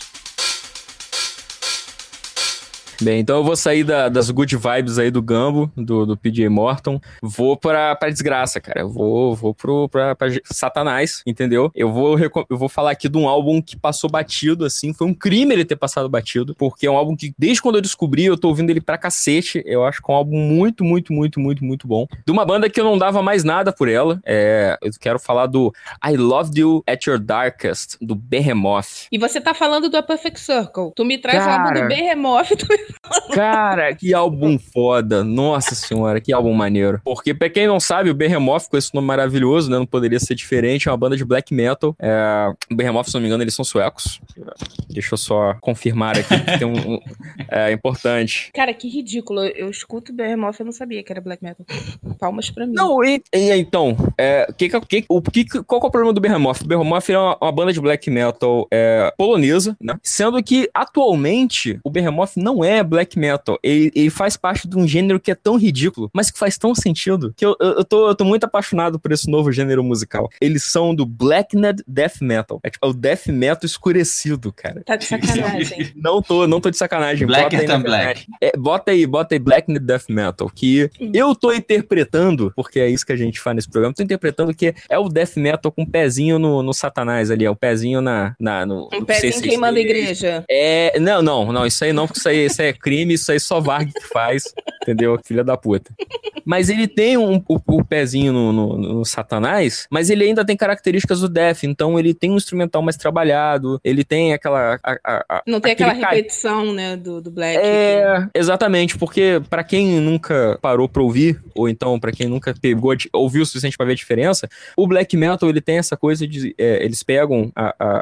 Bem, então eu vou sair da, das good vibes aí do Gambo, do, do PJ Morton. Vou pra, pra desgraça, cara. Eu vou, vou pro, pra, pra Satanás, entendeu? Eu vou, eu vou falar aqui de um álbum que passou batido, assim. Foi um crime ele ter passado batido, porque é um álbum que, desde quando eu descobri, eu tô ouvindo ele pra cacete. Eu acho que é um álbum muito, muito, muito, muito, muito bom. De uma banda que eu não dava mais nada por ela. É, eu quero falar do I Loved You at Your Darkest, do Behemoth. E você tá falando do A Perfect Circle. Tu me traz cara... o álbum do Behemoth, *laughs* tu Cara, que álbum *laughs* foda. Nossa senhora, que álbum maneiro. Porque, pra quem não sabe, o Behemoth, com esse nome maravilhoso, né? Não poderia ser diferente. É uma banda de black metal. É... O Behemoth, se não me engano, eles são suecos. Deixa eu só confirmar aqui que tem um. um é importante. Cara, que ridículo. Eu escuto Behemoth, eu não sabia que era black metal. Palmas pra mim. Não, e, e então, é, que, que, o, que, qual que é o problema do Behemoth? O Behemoth é uma, uma banda de black metal é, polonesa, né? Sendo que, atualmente, o Behemoth não é black metal. Ele, ele, faz parte de um gênero que é tão ridículo, mas que faz tão sentido, que eu, eu, eu, tô, eu tô muito apaixonado por esse novo gênero musical. Eles são do Blackned Death Metal. É tipo, é o Death Metal escurecido, cara. Tá de sacanagem. *laughs* não tô, não tô de sacanagem. Black bota aí, Black. É, bota aí, bota aí Blackned Death Metal, que hum. eu tô interpretando, porque é isso que a gente faz nesse programa, tô interpretando que é o Death Metal com um pezinho no, no Satanás ali, é o pezinho na... na no, um pezinho queimando a igreja. É, não, não, não, isso aí não, porque isso aí, isso aí é crime, isso aí só Varg que faz, entendeu? Filha da puta. Mas ele tem um, o, o pezinho no, no, no, Satanás, mas ele ainda tem características do Death, então ele tem um instrumental mais trabalhado, ele tem aquela... A, a, a, não tem aquela repetição, né, do, do Black. É, que... exatamente, porque para quem nunca parou pra ouvir, ou então para quem nunca pegou, ouviu o suficiente pra ver a diferença, o Black Metal, ele tem essa coisa de... É, eles pegam...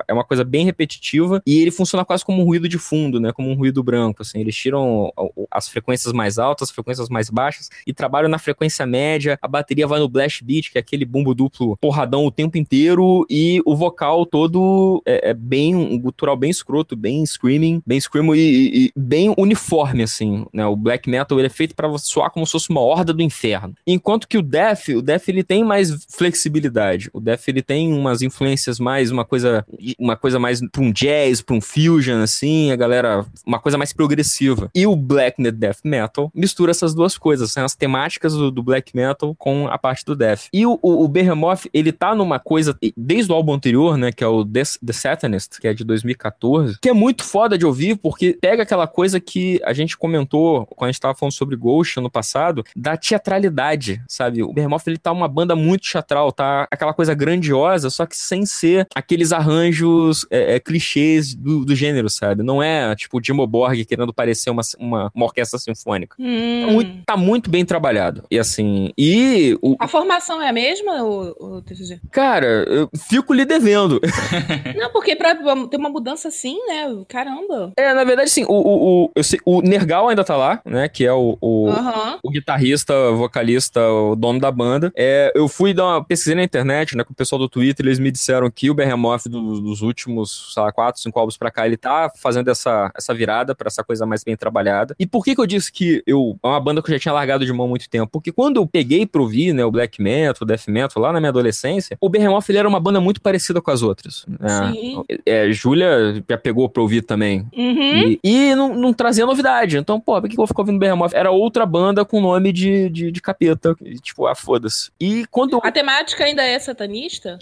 É uma coisa bem repetitiva e ele funciona quase como um ruído de fundo, né, como um ruído branco, assim, eles tiram as frequências mais altas, as frequências mais baixas e trabalham na frequência média. A bateria vai no blast beat, que é aquele bumbo duplo porradão o tempo inteiro e o vocal todo é, é bem um gutural bem escroto, bem screaming, bem screamo e, e, bem uniforme assim, né? O black metal ele é feito para soar como se fosse uma horda do inferno. Enquanto que o death, o death ele tem mais flexibilidade. O death ele tem umas influências mais uma coisa uma coisa mais para um jazz, para um fusion assim, a galera uma coisa mais progressiva. E o black death metal mistura essas duas coisas, são as temáticas do, do, black metal com a parte do death. E o, o, o Behemoth, ele tá numa coisa, desde o álbum anterior, né, que é o The, The Satanist, que é de 2014, que é muito foda de ouvir, porque pega aquela coisa que a gente comentou quando a gente tava falando sobre Ghost ano passado, da teatralidade, sabe? O Behemoth, ele tá uma banda muito teatral, tá aquela coisa grandiosa, só que sem ser aqueles arranjos é, é, clichês do, do, gênero, sabe? Não é, tipo, o Jimbo Borg querendo parecer uma, uma, uma orquestra sinfônica. Hum. Tá, muito, tá, muito, bem trabalhado. E assim, e... O... A formação é a mesma, o, TCG? Cara, eu fico lhe devendo. *laughs* Não, porque pra ter uma mudança assim, né? Caramba. É, na verdade, sim, o, o, o, sei, o Nergal ainda tá lá, né? Que é o, o, uhum. o guitarrista, vocalista, o dono da banda. É, eu fui dar uma pesquisa na internet, né? Com o pessoal do Twitter, eles me disseram que o Behemoth dos, dos últimos, sei lá, quatro, cinco álbuns pra cá, ele tá fazendo essa, essa virada pra essa coisa mais bem trabalhada. E por que que eu disse que eu é uma banda que eu já tinha largado de mão há muito tempo? Porque quando eu peguei pro ouvir, né, o black metal, o death metal lá na minha adolescência, o Behemoth ele era uma banda muito parecida com as outras. Né? Sim. É, Júlia já pegou pra ouvir também. Uhum. E, e não, não, trazia novidade. Então, pô, por que, que eu vou ficar ouvindo Behemoth? Era outra banda com nome de, de, de capeta. Tipo, ah, foda-se. E quando. A temática ainda é satanista?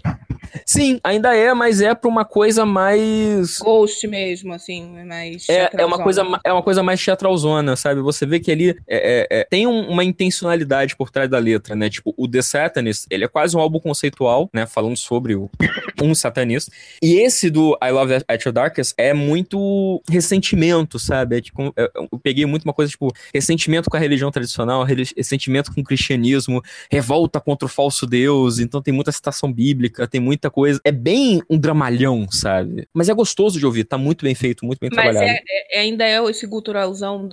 Sim, ainda é, mas é pra uma coisa mais. Ghost mesmo, assim, mais. É, é, uma, coisa, é uma coisa mais teatralzona, sabe? Você vê que ali é, é, é, tem um, uma intencionalidade por trás da letra, né? Tipo, o The Satanist, ele é quase um álbum conceitual, né? Falando sobre o, *coughs* um satanista. E esse do I Love At Your Darkest é muito ressentimento, sabe? É, tipo, é, eu peguei muito uma coisa, tipo, ressentimento com a religião tradicional, ressentimento com o cristianismo, revolta contra o falso Deus. Então tem muita citação bíblica, tem muita coisa. É bem um dramalhão, sabe? Mas é gostoso de ouvir, tá muito bem feito, muito bem Mas trabalhado. Mas é, é, ainda é esse culturalzão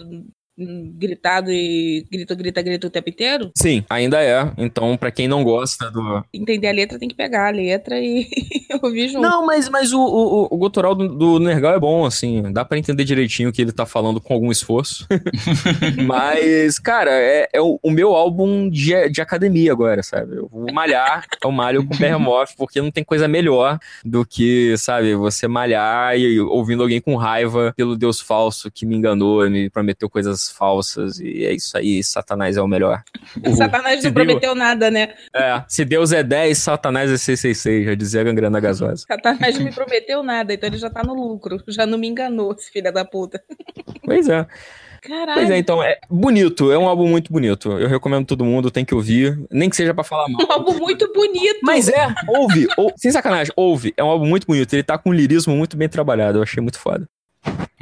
gritado e grita, grita, grita o tempo inteiro? Sim, ainda é. Então, para quem não gosta do. Entender a letra, tem que pegar a letra e *laughs* ouvir junto. Não, mas, mas o, o, o gutural do, do Nergal é bom, assim. Dá para entender direitinho o que ele tá falando com algum esforço. *laughs* mas, cara, é, é o, o, meu álbum de, de academia agora, sabe? Eu vou malhar, eu malho com Behemoth, porque não tem coisa melhor do que, sabe, você malhar e ouvindo alguém com raiva pelo Deus falso que me enganou e me prometeu coisas falsas, e é isso aí, Satanás é o melhor. *laughs* Satanás não prometeu nada, né? É, se Deus é 10, Satanás é 666, já dizia a gangrena gasosa. Satanás não me prometeu nada, então ele já tá no lucro, já não me enganou, esse filho da puta. Pois é. Caralho. Pois é, então, é bonito, é um álbum muito bonito. Eu recomendo todo mundo, tem que ouvir, nem que seja para falar mal. Um álbum muito bonito. Mas é, ouve, ou, sem sacanagem, ouve. É um álbum muito bonito, ele tá com um lirismo muito bem trabalhado, eu achei muito foda.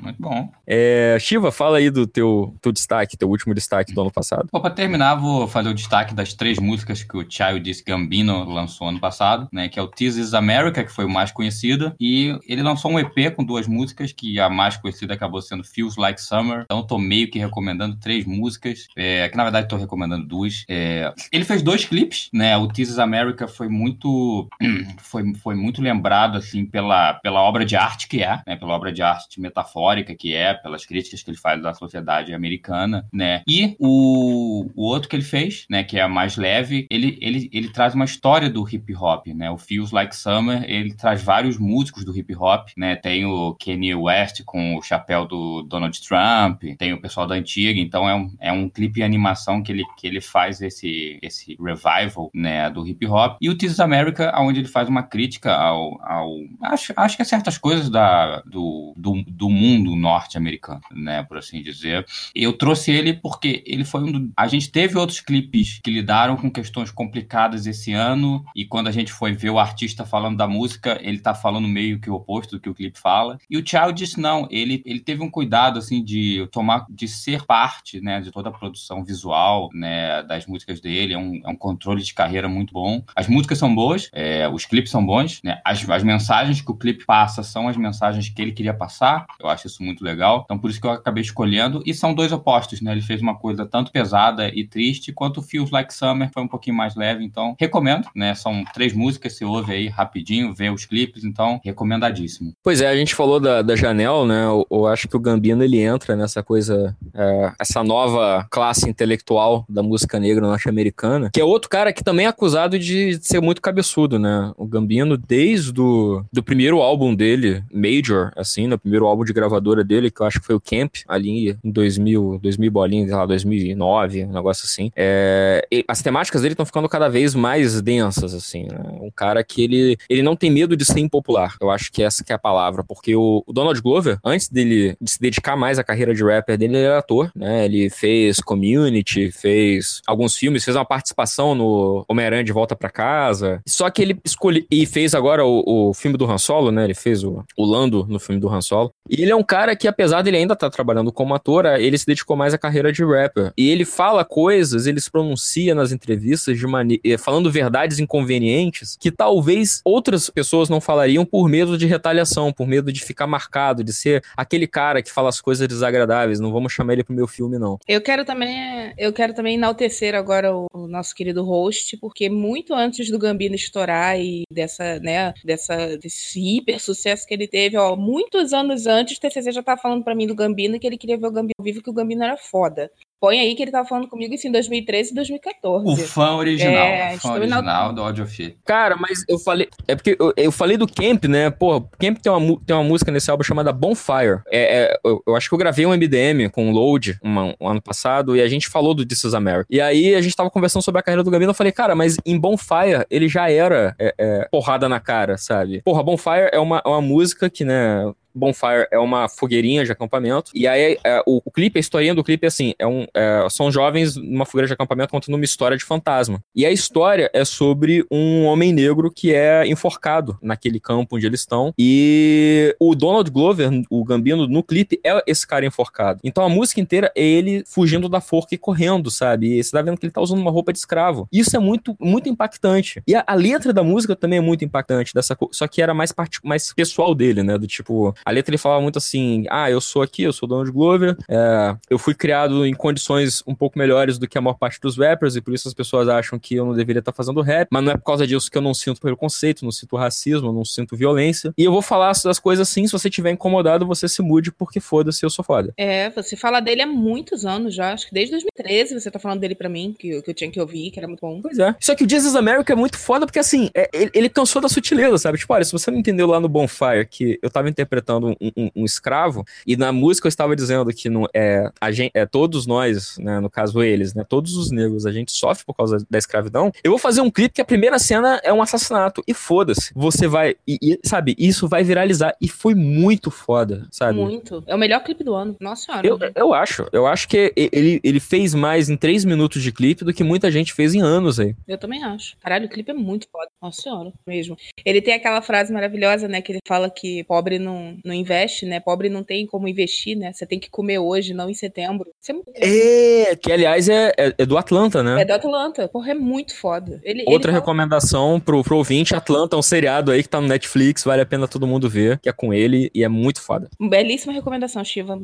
Muito bom. É, Shiva, fala aí do teu, teu destaque, teu último destaque do ano passado. Bom, pra terminar, vou fazer o destaque das três músicas que o Childish Gambino lançou ano passado, né? Que é o This Is America, que foi o mais conhecido, e ele lançou um EP com duas músicas, que a mais conhecida acabou sendo Feels Like Summer. Então, tô meio que recomendando três músicas, é, que na verdade tô recomendando duas. É, ele fez dois clipes, né? O This Is America foi muito, *clears throat* foi, foi muito lembrado, assim, pela, pela obra de arte que é, né? Pela obra de arte metafórica que é, pelas críticas que ele faz da sociedade americana, né? E o, o outro que ele fez, né? Que é mais leve, ele, ele, ele traz uma história do hip hop, né? O Feels Like Summer, ele traz vários músicos do hip hop, né? Tem o Kanye West com o chapéu do Donald Trump, tem o pessoal da antiga, então é um, é um clipe animação que ele, que ele faz esse, esse revival, né? Do hip hop. E o This is America, onde ele faz uma crítica ao. ao acho, acho que a certas coisas da, do, do, do mundo norte-americano, né? Por assim dizer. Eu trouxe ele porque ele foi um do... A gente teve outros clipes que lidaram com questões complicadas esse ano, e quando a gente foi ver o artista falando da música, ele tá falando meio que o oposto do que o clipe fala. E o Childish, não, ele, ele teve um cuidado, assim, de tomar, de ser parte, né, de toda a produção visual, né, das músicas dele, é um, é um controle de carreira muito bom. As músicas são boas, é, os clipes são bons, né, as, as mensagens que o clipe passa são as mensagens que ele queria passar, eu acho isso muito legal, então por isso que eu acabei escolhendo, e são dois opostos, né, ele fez uma coisa tanto pesada e triste, quanto Feels Like Summer foi um pouquinho mais leve, então recomendo, né, são três músicas, você ouve aí rapidinho, vê os clipes, então recomendadíssimo. Pois é, a gente falou da, da Janelle, né? Eu, eu acho que o Gambino ele entra nessa coisa, é, essa nova classe intelectual da música negra norte-americana, que é outro cara que também é acusado de ser muito cabeçudo, né? O Gambino, desde o do primeiro álbum dele, Major, assim, no primeiro álbum de gravadora dele, que eu acho que foi o Camp, ali em 2000, 2000 bolinhas, sei lá, 2009, um negócio assim. É, as temáticas dele estão ficando cada vez mais densas, assim, né? Um cara que ele, ele não tem medo de ser impopular. Eu acho que essa que é a palavra, porque o, o Donald Glover, antes dele de se dedicar mais à carreira de rapper dele, ele era ator, né? Ele fez Community, fez alguns filmes, fez uma participação no Homem-Aranha de Volta para Casa. Só que ele escolheu e fez agora o, o filme do Han Solo, né? Ele fez o, o Lando no filme do Han Solo. E ele é um cara que, apesar dele ainda estar tá trabalhando como ator, ele se dedicou mais à carreira de rapper. E ele fala coisas, ele se pronuncia nas entrevistas de maneira, eh, falando verdades inconvenientes que talvez outras pessoas não falariam por medo de retaliação, por medo de ficar marcado, de ser aquele cara que fala as coisas desagradáveis. Não vamos chamar ele pro meu filme, não. Eu quero também, eu quero também enaltecer agora o, o nosso querido host, porque muito antes do Gambino estourar e dessa, né, dessa, desse hiper sucesso que ele teve, ó, muitos anos antes, TCC já tava falando para mim do Gambino que ele queria ver o Gambino vivo, que o Gambino era foda. Põe aí que ele tava falando comigo isso em 2013 e 2014. O fã original. É, o fã original do Audiophile. Cara, mas eu falei. É porque eu, eu, falei do Camp, né? Pô, Camp tem uma, tem uma música nesse álbum chamada Bonfire. É, é eu, eu, acho que eu gravei um MDM com o Load uma, um ano passado e a gente falou do This is America. E aí a gente tava conversando sobre a carreira do Gambino. Eu falei, cara, mas em Bonfire ele já era é, é, porrada na cara, sabe? Porra, Bonfire é uma, é uma música que, né? Bonfire é uma fogueirinha de acampamento. E aí é, o, o, clipe, a historinha do clipe é assim: é um, é, são jovens numa fogueira de acampamento contando uma história de fantasma. E a história é sobre um homem negro que é enforcado naquele campo onde eles estão. E o Donald Glover, o Gambino, no clipe, é esse cara enforcado. Então a música inteira é ele fugindo da forca e correndo, sabe? E você tá vendo que ele tá usando uma roupa de escravo. Isso é muito, muito impactante. E a, a letra da música também é muito impactante, dessa, só que era mais, mais pessoal dele, né? Do tipo, a letra ele falava muito assim: ah, eu sou aqui, eu sou Donald Glover, é, eu fui criado em condições um pouco melhores do que a maior parte dos rappers, e por isso as pessoas acham que eu não deveria estar fazendo rap, mas não é por causa disso que eu não sinto preconceito, não sinto racismo, não sinto violência. E eu vou falar das coisas assim, se você tiver incomodado, você se mude, porque foda-se, eu sou foda. É, você fala dele há muitos anos já, acho que desde 2013 você tá falando dele pra mim, que, que eu tinha que ouvir, que era muito bom. Pois é. Só que o Jesus America é muito foda, porque assim, é, ele, ele cansou da sutileza, sabe? Tipo, olha, se você não entendeu lá no Bonfire que eu tava interpretando um, um, um, escravo, e na música eu estava dizendo que não, é, a gente, é, todos nós, né, no caso eles, né, todos os negros, a gente sofre por causa da escravidão, eu vou fazer um clipe que a primeira cena é um assassinato, e foda-se, você vai, e, e, sabe, isso vai viralizar, e foi muito foda, sabe? Muito. É o melhor clipe do ano, nossa senhora. Eu, eu acho, eu acho que ele, ele fez mais em três minutos de clipe do que muita gente fez em anos aí. Eu também acho. Caralho, o clipe é muito foda, nossa senhora, mesmo. Ele tem aquela frase maravilhosa, né, que ele fala que pobre não não investe, né? Pobre não tem como investir, né? Você tem que comer hoje, não em setembro. Isso é muito É, que aliás é, é, é do Atlanta, né? É do Atlanta. Porra, é muito foda. Ele, Outra ele fala- recomendação pro, pro ouvinte, Atlanta um seriado aí que tá no Netflix, vale a pena todo mundo ver, que é com ele e é muito foda. Belíssima recomendação, Shiva.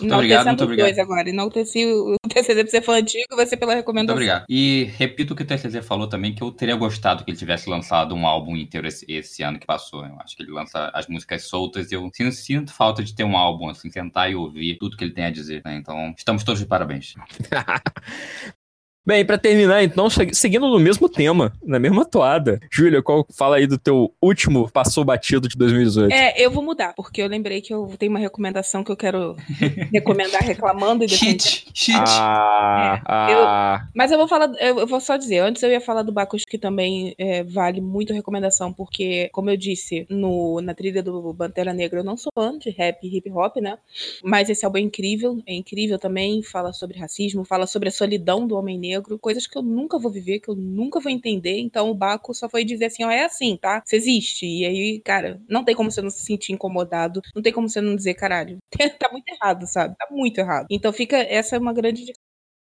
obrigado, muito obrigado. dois agora. Enalteci o o TCZ pra ser fã antigo, vai ser pela Muito recomendação. obrigado. E repito o que o TCZ falou também, que eu teria gostado que ele tivesse lançado um álbum inteiro esse, esse ano que passou. Eu acho que ele lança as músicas soltas e eu sinto, sinto falta de ter um álbum, assim, sentar e ouvir tudo que ele tem a dizer. né? Então, estamos todos de parabéns. *laughs* Bem, pra terminar, então, se- seguindo no mesmo tema, na mesma toada. Júlia, qual fala aí do teu último passou batido de 2018? É, eu vou mudar, porque eu lembrei que eu tenho uma recomendação que eu quero *laughs* recomendar reclamando e. Cheat! Cheat! Ah, É, ah, Mas eu vou falar, eu eu vou só dizer, antes eu ia falar do Bacchus, que também é, vale muito recomendação, porque, como eu disse, no, na trilha do Pantera Negra, eu não sou fã de rap e hip hop, né? Mas esse álbum é incrível, é incrível também, fala sobre racismo, fala sobre a solidão do homem negro, coisas que eu nunca vou viver, que eu nunca vou entender, então o Baco só foi dizer assim, ó, é assim, tá? Você existe, e aí, cara, não tem como você não se sentir incomodado, não tem como você não dizer, caralho, *laughs* tá muito errado, sabe? Tá muito errado. Então fica, essa é uma grande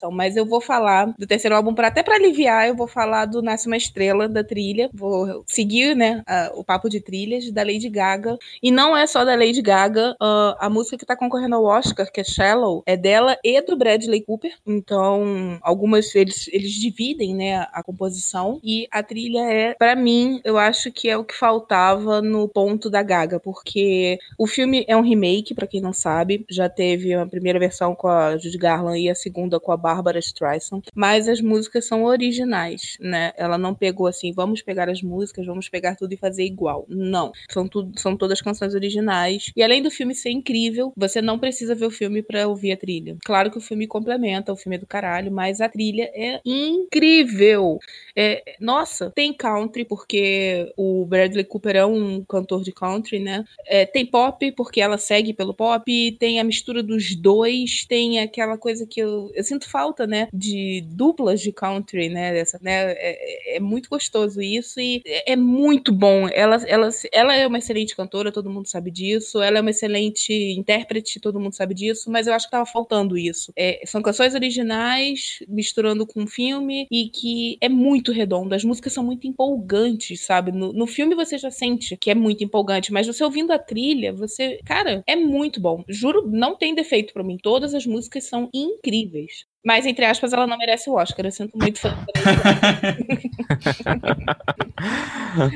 então, mas eu vou falar do terceiro álbum, pra, até pra aliviar, eu vou falar do Nasce uma Estrela, da trilha. Vou seguir, né, a- o papo de trilhas da Lady Gaga. E não é só da Lady Gaga, ah, a música que tá concorrendo ao Oscar, que é Shallow, é dela e do Bradley Cooper. Então, algumas, eles, eles dividem, né, a composição. E a trilha é, pra mim, eu acho que é o que faltava no ponto da Gaga, porque o filme é um remake, pra quem não sabe. Já teve a primeira versão com a Judy Garland e a segunda com a Barbara Streisand. Mas as músicas são originais, né? Ela não pegou assim, vamos pegar as músicas, vamos pegar tudo e fazer igual. Não. São, tudo, são todas canções originais. E além do filme ser incrível, você não precisa ver o filme pra ouvir a trilha. Claro que o filme complementa, o filme é do caralho, mas a trilha é incrível. É, nossa, tem country, porque o Bradley Cooper é um cantor de country, né? É, tem pop, porque ela segue pelo pop, tem a mistura dos dois, tem aquela coisa que eu, eu sinto falta, né? De duplas de country, né? Dessa, né? É, é muito gostoso isso e é, é muito bom. Ela, ela, ela é uma excelente cantora, todo mundo sabe disso. Ela é uma excelente intérprete, todo mundo sabe disso, mas eu acho que tava faltando isso. É, são canções originais misturando com filme e que é muito redondo. As músicas são muito empolgantes, sabe? No, no filme você já sente que é muito empolgante, mas você ouvindo a trilha, você. Cara, é muito bom. Juro, não tem defeito pra mim. Todas as músicas são incríveis. Mas, entre aspas, ela não merece o Oscar. Eu sinto muito fã. *laughs*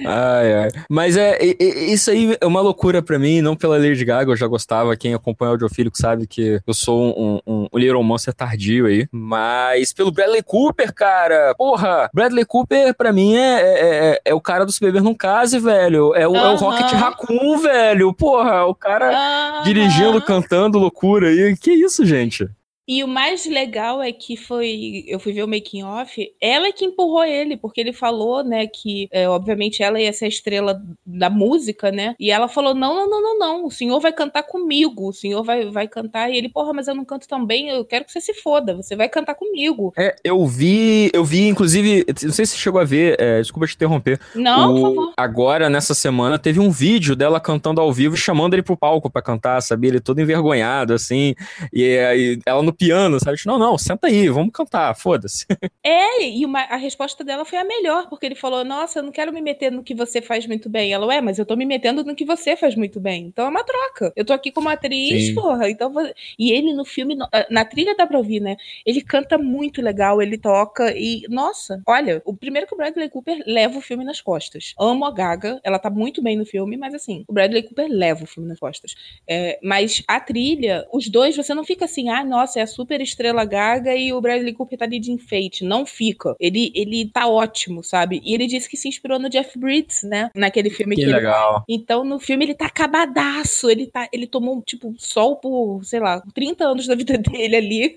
ai, ai. Mas é, isso aí é uma loucura pra mim, não pela Lady Gaga, eu já gostava, quem acompanha o Audiofílico sabe que eu sou um, um, um Little Monster tardio aí, mas pelo Bradley Cooper, cara, porra, Bradley Cooper pra mim é, é, é- é o cara do Se Beber Não Case, velho, é o, é o. Rocket Raccoon, velho, porra, o cara Aham. dirigindo, cantando loucura aí, que isso, gente? E o mais legal é que foi. Eu fui ver o making off, ela é que empurrou ele, porque ele falou, né, que é, obviamente ela ia ser a estrela da música, né? E ela falou: não, não, não, não, não. O senhor vai cantar comigo. O senhor vai, vai cantar. E ele, porra, mas eu não canto tão bem, eu quero que você se foda. Você vai cantar comigo. É, eu vi, eu vi, inclusive, não sei se você chegou a ver, é, desculpa te interromper, Não, O- por favor. Agora, nessa semana, teve um vídeo dela cantando ao vivo, chamando ele pro palco pra cantar, sabia? Ele todo envergonhado, assim. E aí ela no piano, sabe? Não, não, senta aí, vamos cantar, foda-se. É, e uma- a resposta dela foi a melhor, porque ele falou: Nossa, eu não quero me meter no que você faz muito bem. Ela, ué, mas eu tô me metendo no que você faz muito bem. Então é uma troca. Eu tô aqui como atriz, Sim. porra. Então vo- E ele no filme, ah, na trilha dá pra ouvir, né? Ele canta muito legal, ele toca e, nossa, olha, o primeiro que o Bradley Cooper leva o filme nas costas. Amo a Gaga, ela tá muito bem no filme, mas assim, o Bradley Cooper leva o filme nas costas. É, mas a trilha, os dois, você não fica assim, ah, nossa, é a super estrela Gaga e o Bradley Cooper tá ali de enfeite. Não fica. Ele, ele tá ótimo, sabe? E ele disse que se inspirou no Jeff Bridges, né? Naquele filme que, Que ele legal. então, no filme, ele tá acabadaço. Ele, tá, ele tomou, tipo, sol por, sei lá, 30 anos da vida *laughs* dele ali.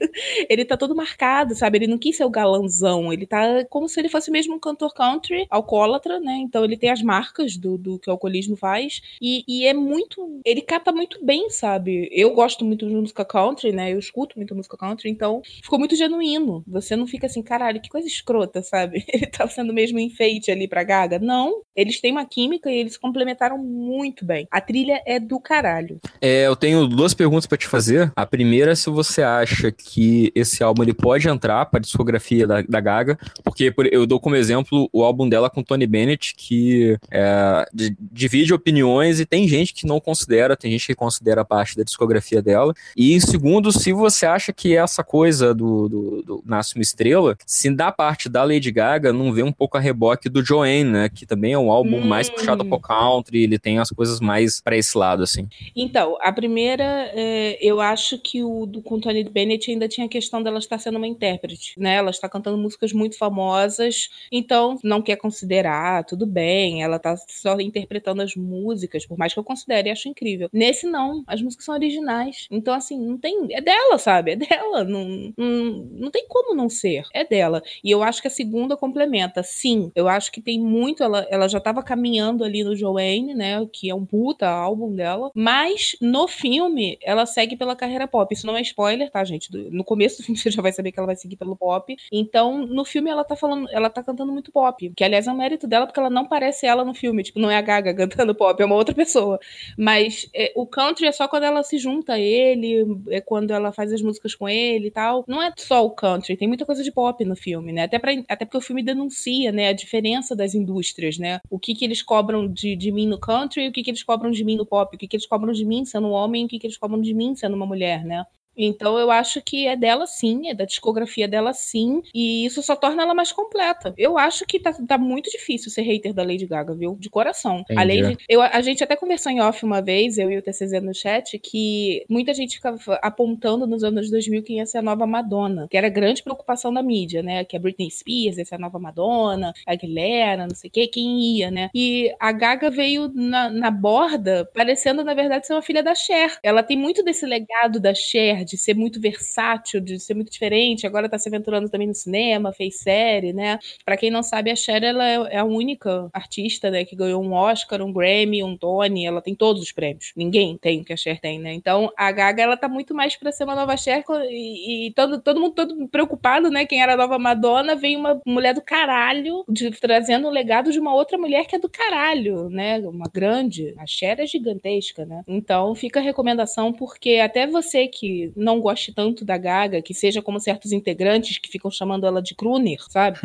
Ele tá todo marcado, sabe? Ele não quis ser o galãozão. Ele tá como se ele fosse mesmo um cantor country, alcoólatra, né? Então, ele tem as marcas do, do que o alcoolismo faz. E, e é muito. Ele cata muito bem, sabe? Eu gosto muito de música country, né? Eu escuto muito música country, então ficou muito genuíno. Você não fica assim, caralho, que coisa escrota, sabe? *laughs* Ele tá sendo mesmo enfeite ali pra Gaga. Não, eles têm uma química e eles complementaram muito bem. A trilha é do caralho. É, eu tenho duas perguntas para te fazer. A primeira é se você acha que esse álbum ele pode entrar pra discografia da, da Gaga, porque eu dou como exemplo o álbum dela com Tony Bennett, que é, divide opiniões e tem gente que não considera, tem gente que considera parte da discografia dela. E segundo, se você acha que essa coisa do, do, do Nasce uma Estrela, se da parte da Lady Gaga não vê um pouco a reboque do Joanne, né? Que também é um álbum hum. mais puxado pro country, ele tem as coisas mais para esse lado, assim. Então, a primeira, é, eu acho que o do, com Tony Bennett ainda tinha a questão dela estar sendo uma intérprete, né? Ela está cantando músicas muito famosas, então não quer considerar, tudo bem, ela tá só interpretando as músicas, por mais que eu considere, acho incrível. Nesse não, as músicas são originais. Então, assim, não tem. É dela, sabe? É dela. Não, não, não tem como não ser. É dela. E eu acho que a segunda complementa. Sim, eu acho que tem muito. Ela, ela já tava caminhando ali no Joanne, né? Que é um puta álbum dela. Mas no filme, ela segue pela carreira pop. Isso não é spoiler, tá, gente? No começo do filme *laughs* você já vai saber que ela vai seguir pelo pop. Então, no filme, ela tá falando. Ela tá cantando muito pop. Que, aliás, é um mérito dela, porque ela não parece ela no filme. Tipo, não é a Gaga *laughs* cantando pop, é uma outra pessoa. Mas é, o country é só quando ela se junta a ele, é quando ela faz as músicas com ele e tal. Não é só o country, tem muita coisa de pop no filme, né? Até, pra, até porque o filme denuncia, né, a diferença das indústrias, né? O que que eles cobram de, de mim no country o que que eles cobram de mim no pop, o que que eles cobram de mim sendo um homem e o que que eles cobram de mim sendo uma mulher, né? Então eu acho que é dela sim, é da discografia dela sim, e isso só torna ela mais completa. Eu acho que tá, tá muito difícil ser hater da Lady Gaga, viu? De coração. A, Lady, eu, a gente até conversou em off uma vez, eu e o TCZ no chat, que muita gente ficava apontando nos anos 2000 quem ia ser a nova Madonna, que era grande preocupação da mídia, né? Que a Britney Spears ia ser a nova Madonna, a Aguilera, não sei o quê, quem ia, né? E a Gaga veio na, na borda, parecendo, na verdade, ser uma filha da Cher. Ela tem muito desse legado da Cher, de ser muito versátil, de ser muito diferente. Agora tá se aventurando também no cinema, fez série, né? Para quem não sabe, a Cher ela é, é a única artista, né, que ganhou um Oscar, um Grammy, um Tony, ela tem todos os prêmios. Ninguém tem o que a Cher tem, né? Então, a Gaga ela tá muito mais para ser uma nova Cher e, e, todo, todo mundo todo preocupado, né? Quem era a nova Madonna, vem uma mulher do caralho, de, trazendo o legado de uma outra mulher que é do caralho, né? Uma grande. A Cher é gigantesca, né? Então, fica a recomendação porque até você que não goste tanto da Gaga, que seja como certos integrantes que ficam chamando ela de crooner, sabe?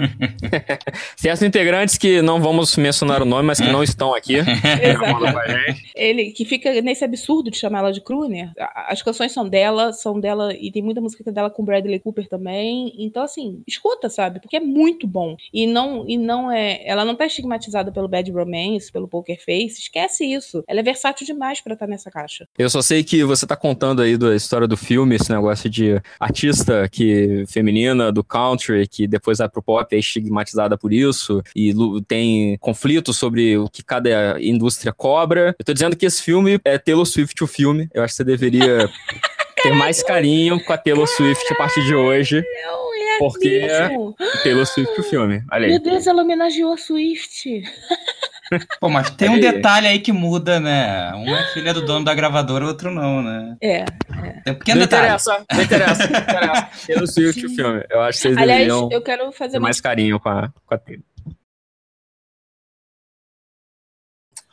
*laughs* certos integrantes que não vamos mencionar o nome, mas que não estão aqui. *laughs* Ele que fica nesse absurdo de chamar ela de crooner. As canções são dela, são dela e tem muita música dela com Bradley Cooper também. Então assim, escuta, sabe? Porque é muito bom. E não e não é, ela não tá estigmatizada pelo Bad Romance, pelo Poker Face, esquece isso. Ela é versátil demais para estar tá nessa caixa. Eu só sei que você tá contando aí da história do filme filme, esse negócio de artista que feminina do country, que depois vai pro pop é estigmatizada por isso, e tem conflitos sobre o que cada indústria cobra. Eu tô dizendo que esse filme é Taylor Swift o filme. Eu acho que você deveria *laughs* ter mais carinho com a Taylor Swift a partir de hoje. Não, é porque mesmo. Taylor Swift o filme. Olha aí. Meu Deus, ela homenageou a Swift. *laughs* Pô, mas tem um detalhe aí que muda, né? Um é filha do dono da gravadora, outro não, né? É. É, é um pequeno não detalhe. Interessa, não interessa, não interessa. Taylor Swift o filme. Eu acho que vocês Aliás, deveriam eu quero fazer ter mais carinho com a, com a Taylor.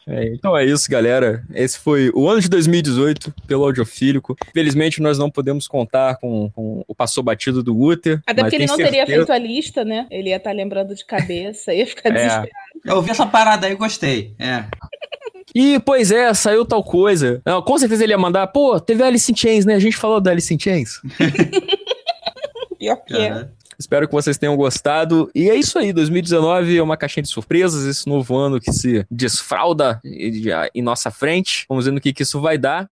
É, então é isso, galera. Esse foi o ano de 2018 pelo Audiofílico. Infelizmente, nós não podemos contar com, com o passou batido do Uther. Até porque ele não certeza... teria feito a lista, né? Ele ia estar tá lembrando de cabeça, ia ficar *laughs* é. desesperado. Eu ouvi essa parada aí e gostei. É. E, pois é, saiu tal coisa. Não, com certeza ele ia mandar, pô, teve Alice in Chains, né? A gente falou da Alice in Chains. *laughs* Pior que é. Espero que vocês tenham gostado. E é isso aí, 2019 é uma caixinha de surpresas, esse novo ano que se desfralda em nossa frente. Vamos ver no que, que isso vai dar.